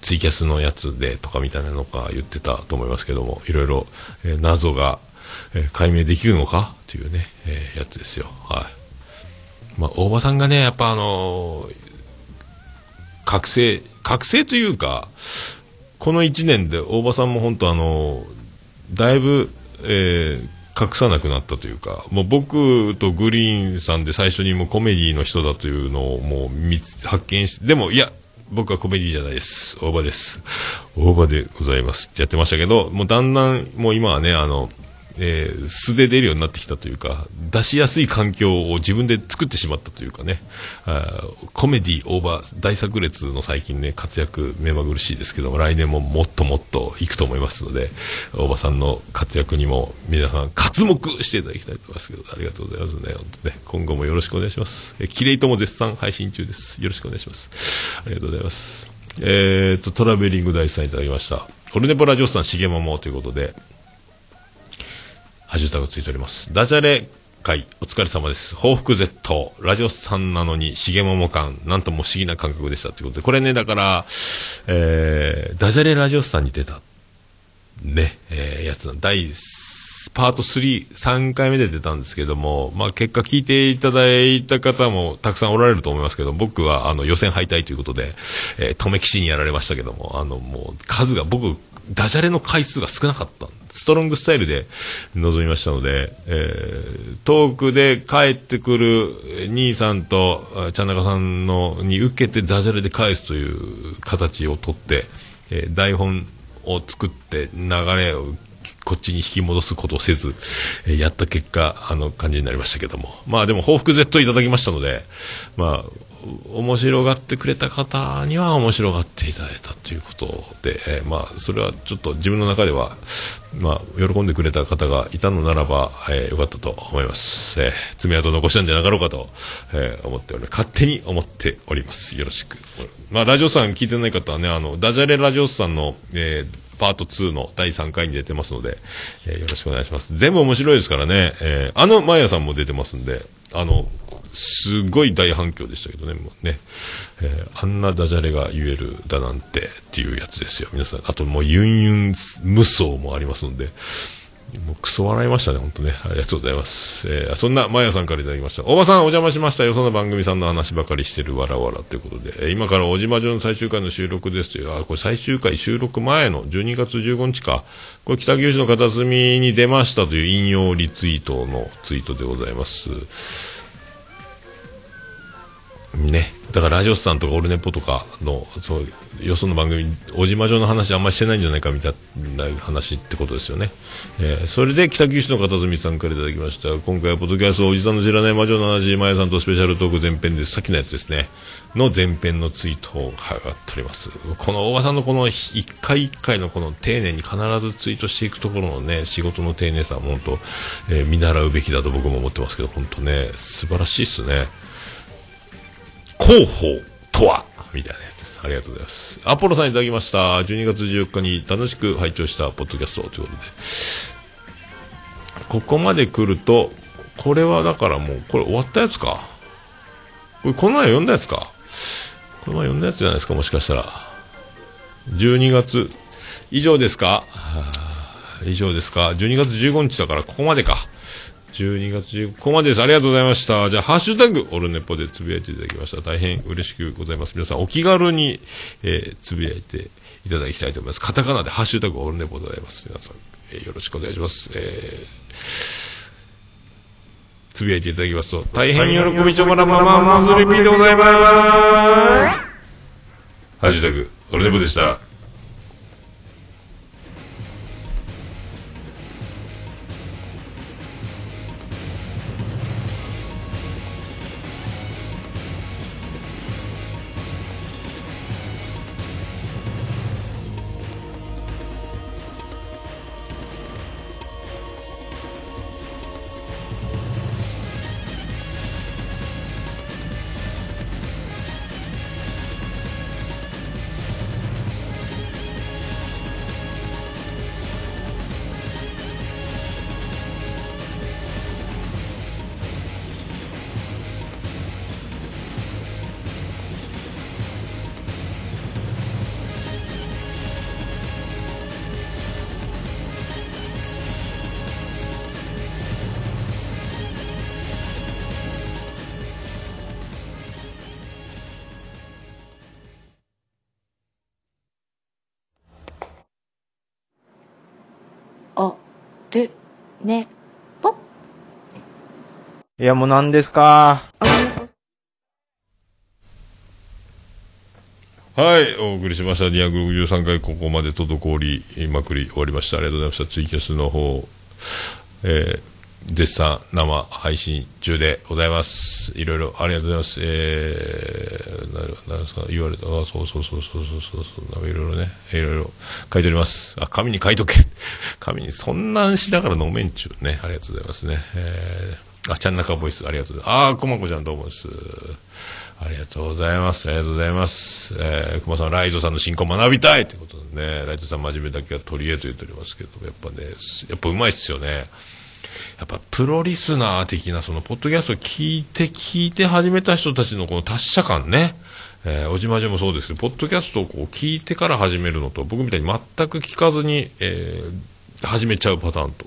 ツイキャスのやつでとかみたいなのか言ってたと思いますけども、いろいろ、えー、謎が、えー、解明できるのかっていうね、えー、やつですよ。はい。まあ、大場さんがね、やっぱあのー、覚醒、覚醒というか、この1年で大場さんも本当あのー、だいぶ、えー、隠さなくなったというか、もう僕とグリーンさんで最初にもうコメディの人だというのをもう見発見して、でもいや、僕はコメディじゃないです。大場です。大場でございますってやってましたけど、もうだんだん、もう今はね、あの、えー、素で出るようになってきたというか、出しやすい環境を自分で作ってしまったというかね、あコメディオーバー大炸裂の最近ね、活躍目まぐるしいですけども、来年ももっともっといくと思いますので、大場さんの活躍にも皆さん、活目していただきたいと思いますけど、ありがとうございますね。本当ね今後もよろしくお願いします。えキレイとも絶賛配信中です。よろしくお願いします。ありがとうございます。えーと、トラベリング大さんいただきました。オルネポラジオさん、しげももということで、ハッシュタグついております。ダジャレ会、お疲れ様です。報復 Z、ラジオさんなのに、しげもも感、なんとも不思議な感覚でしたということで、これね、だから、えー、ダジャレラジオさんに出た、ね、えー、やつの、第、パート3、3回目で出たんですけども、まあ、結果聞いていただいた方もたくさんおられると思いますけど、僕は、あの、予選敗退ということで、えー、止め騎士にやられましたけども、あの、もう、数が、僕、ダジャレの回数が少なかったんでストロングスタイルで臨みましたので、えー、トークで帰ってくる兄さんとちゃん中さんのに受けてダジャレで返すという形をとって、えー、台本を作って流れをこっちに引き戻すことをせず、えー、やった結果、あの感じになりましたけども。まあでも報復 Z いただきましたので、まあ、面白がってくれた方には面白がっていただいたということで、えー、まあ、それはちょっと自分の中では、まあ、喜んでくれた方がいたのならば、えー、よかったと思います。えー、爪痕残したんじゃなかろうかと、えー、思っております。勝手に思っております。よろしく。まあ、ラジオさん聞いてない方はね、あの、ダジャレラジオさんの、えー、パート2の第3回に出てますので、えー、よろしくお願いします。全部面白いですからね、えー、あの、マヤさんも出てますんで、あの、すごい大反響でしたけどね、もうね、えー、あんなダジャレが言えるだなんてっていうやつですよ、皆さん。あともうユンユン無双もありますので、もうクソ笑いましたね、本当ね。ありがとうございます。えーそんな、まやさんからいただきました。おばさん、お邪魔しましたよ。そんな番組さんの話ばかりしてるわらわらということで、えー今からおじまじょの最終回の収録ですという、あ、これ最終回収録前の12月15日か。これ北九州の片隅に出ましたという引用リツイートのツイートでございます。ね。だからラジオスさんとかオルネポとかの、そう、よその番組、小島城の話あんまりしてないんじゃないかみたいな話ってことですよね。えーそれで北九州の片隅さんからいただきました。今回はポッドキャストおじさんの知らない魔女の話、まやさんとスペシャルトーク前編です。さっきのやつですね。の前編のツイートを上がっております。この大場さんのこの一回一回のこの丁寧に必ずツイートしていくところのね、仕事の丁寧さは本当、えー見習うべきだと僕も思ってますけど、本当ね、素晴らしいですね。広報とは？みたいなやつです。ありがとうございます。アポロさんいただきました。12月14日に楽しく拝聴したポッドキャストということで。ここまで来ると、これはだからもう、これ終わったやつか？これこの前読んだやつか？この前読んだやつじゃないですか、もしかしたら。12月、以上ですか？あ以上ですか ?12 月15日だからここまでか。12月15ここまでです。ありがとうございました。じゃあ、ハッシュタグ、オルネポでつぶやいていただきました。大変嬉しくございます。皆さん、お気軽に、えーつぶやいていただきたいと思います。カタカナでハッシュタグ、オルネポでございます。皆さん、えーよろしくお願いします。えーつぶやいていただきますと、大変喜びちょもらまままずリピーでございます。ハッシュタグ、オルネポでした。いや、もう何ですか？はい、お送りしました。263回、ここまで滞りまくり終わりました。ありがとうございました。ツイキャスの方、えー絶賛生配信中でございます。いろいろありがとうございます。えー、なるなんですか、言われた、あ、そうそうそうそうそうそうそう、いろいろね、いろいろ書いております。あ、紙に書いとけ。*laughs* 紙にそんなんしながら飲めんちゅうね。ありがとうございますね。えー、あ、ちゃんなかボイス、ありがとうございます。あー、こまこちゃんどうもです。ありがとうございます。ありがとうございます。えー、熊さん、ライトさんの進行学びたいということでね、ライトさん真面目だけは取り柄と言っておりますけど、やっぱね、やっぱうまいっすよね。やっぱプロリスナー的なそのポッドキャストを聞いて聞いて始めた人たちのこの達者感ね。えー、おじまじもそうですけど、ポッドキャストをこう聞いてから始めるのと、僕みたいに全く聞かずに、えー始めちゃうパターンと、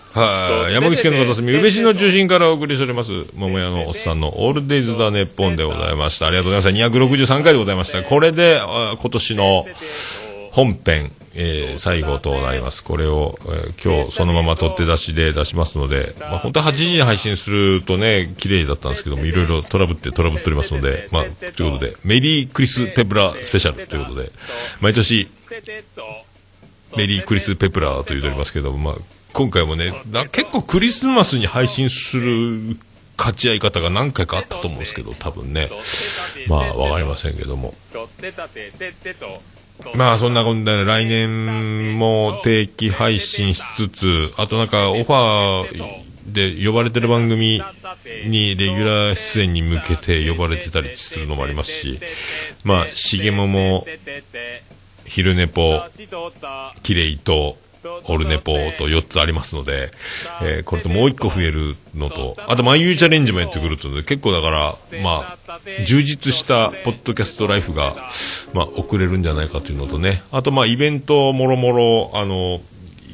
はい、山口県の片隅、宇部市の中心からお送りしております、桃屋のおっさんのオールデイズ・ザ・ネッポンでございました。ありがとうございました。263回でございました。これで、あ今年の本編、えー最後となります。これを、えー今日そのまま取って出しで出しますので、まあ、本当は8時に配信するとね、綺麗だったんですけども、いろいろトラブってトラブっておりますので、まあ、ということで、メリークリス・ペプラスペシャルということで、毎年、メリークリス・ペプラーと言っておりますけど、まあ、今回もね、な結構クリスマスに配信する勝ち合い方が何回かあったと思うんですけど、多分ね、まあ、わかりませんけども。まあ、そんなことで、来年も定期配信しつつ、あとなんか、オファーで呼ばれてる番組にレギュラー出演に向けて呼ばれてたりするのもありますし、まあ、しげもも、昼寝ぽ、きれいと、オルネポと4つありますので、えーこれともう1個増えるのと、あと、まゆうチャレンジもやってくるというので、結構だから、まあ、充実したポッドキャストライフが、まあ、遅れるんじゃないかというのとね、あと、まあ、イベントもろもろ、あの、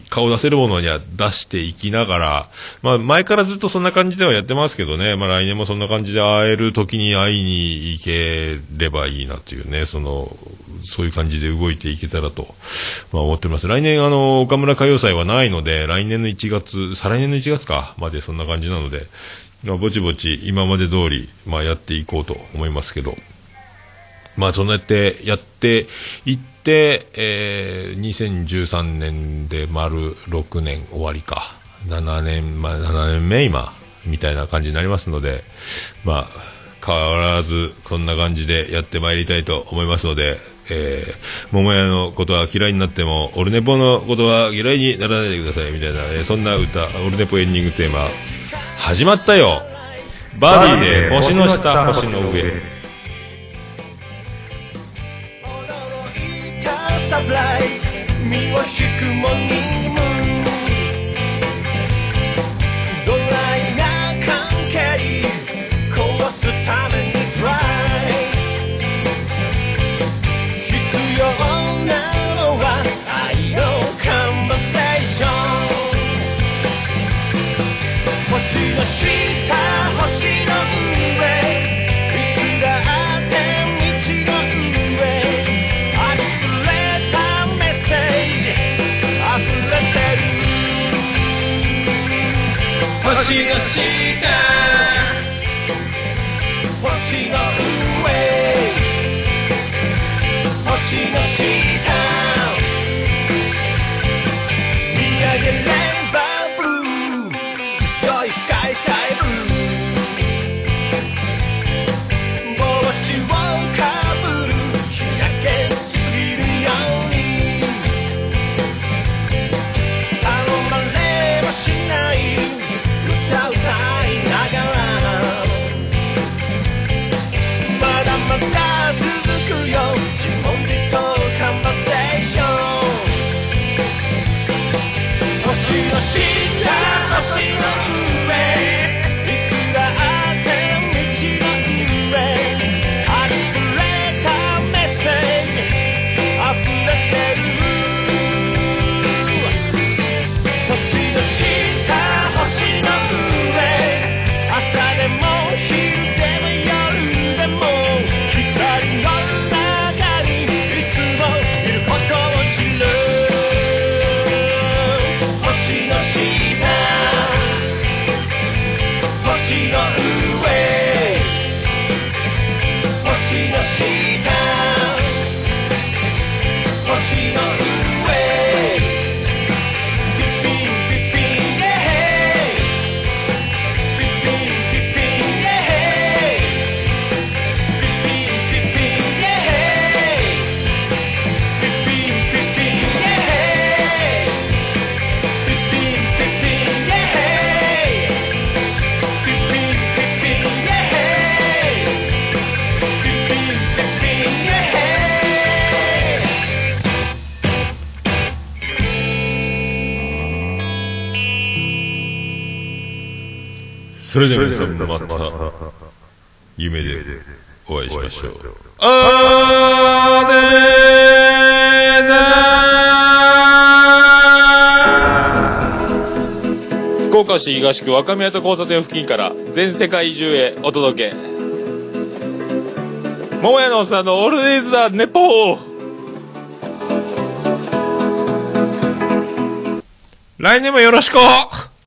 顔出せるものには出していきながら、まあ、前からずっとそんな感じではやってますけどね、まあ、来年もそんな感じで会える時に会いに行ければいいなというね、その、そういう感じで動いていけたらと、まあ、思っております。来年、あの、岡村歌謡祭はないので、来年の1月、再来年の1月か、までそんな感じなので、まあ、ぼちぼち今まで通り、まあ、やっていこうと思いますけど、まあ、そんなやってやっていって、えー、2013年で丸6年終わりか。7年、まあ、7年目今、みたいな感じになりますので、まあ、変わらず、こんな感じでやってまいりたいと思いますので、えー、桃屋のことは嫌いになっても、オルネポのことは嫌いにならないでください、みたいな、えーそんな歌、オルネポエンディングテーマ、始まったよバディで星の下、星の上。サプライズ身を引くモーの下星の上。いつだって道の上。ありふれたメッセージ。あふれてる。星の下。星のそれでは皆さんまた。夢でお会いしましょう。あーでー。福岡市東区若宮と交差点付近から全世界中へお届け。桃屋のおっさんのオールディーズ・ザ・ネポー。来年もよろしく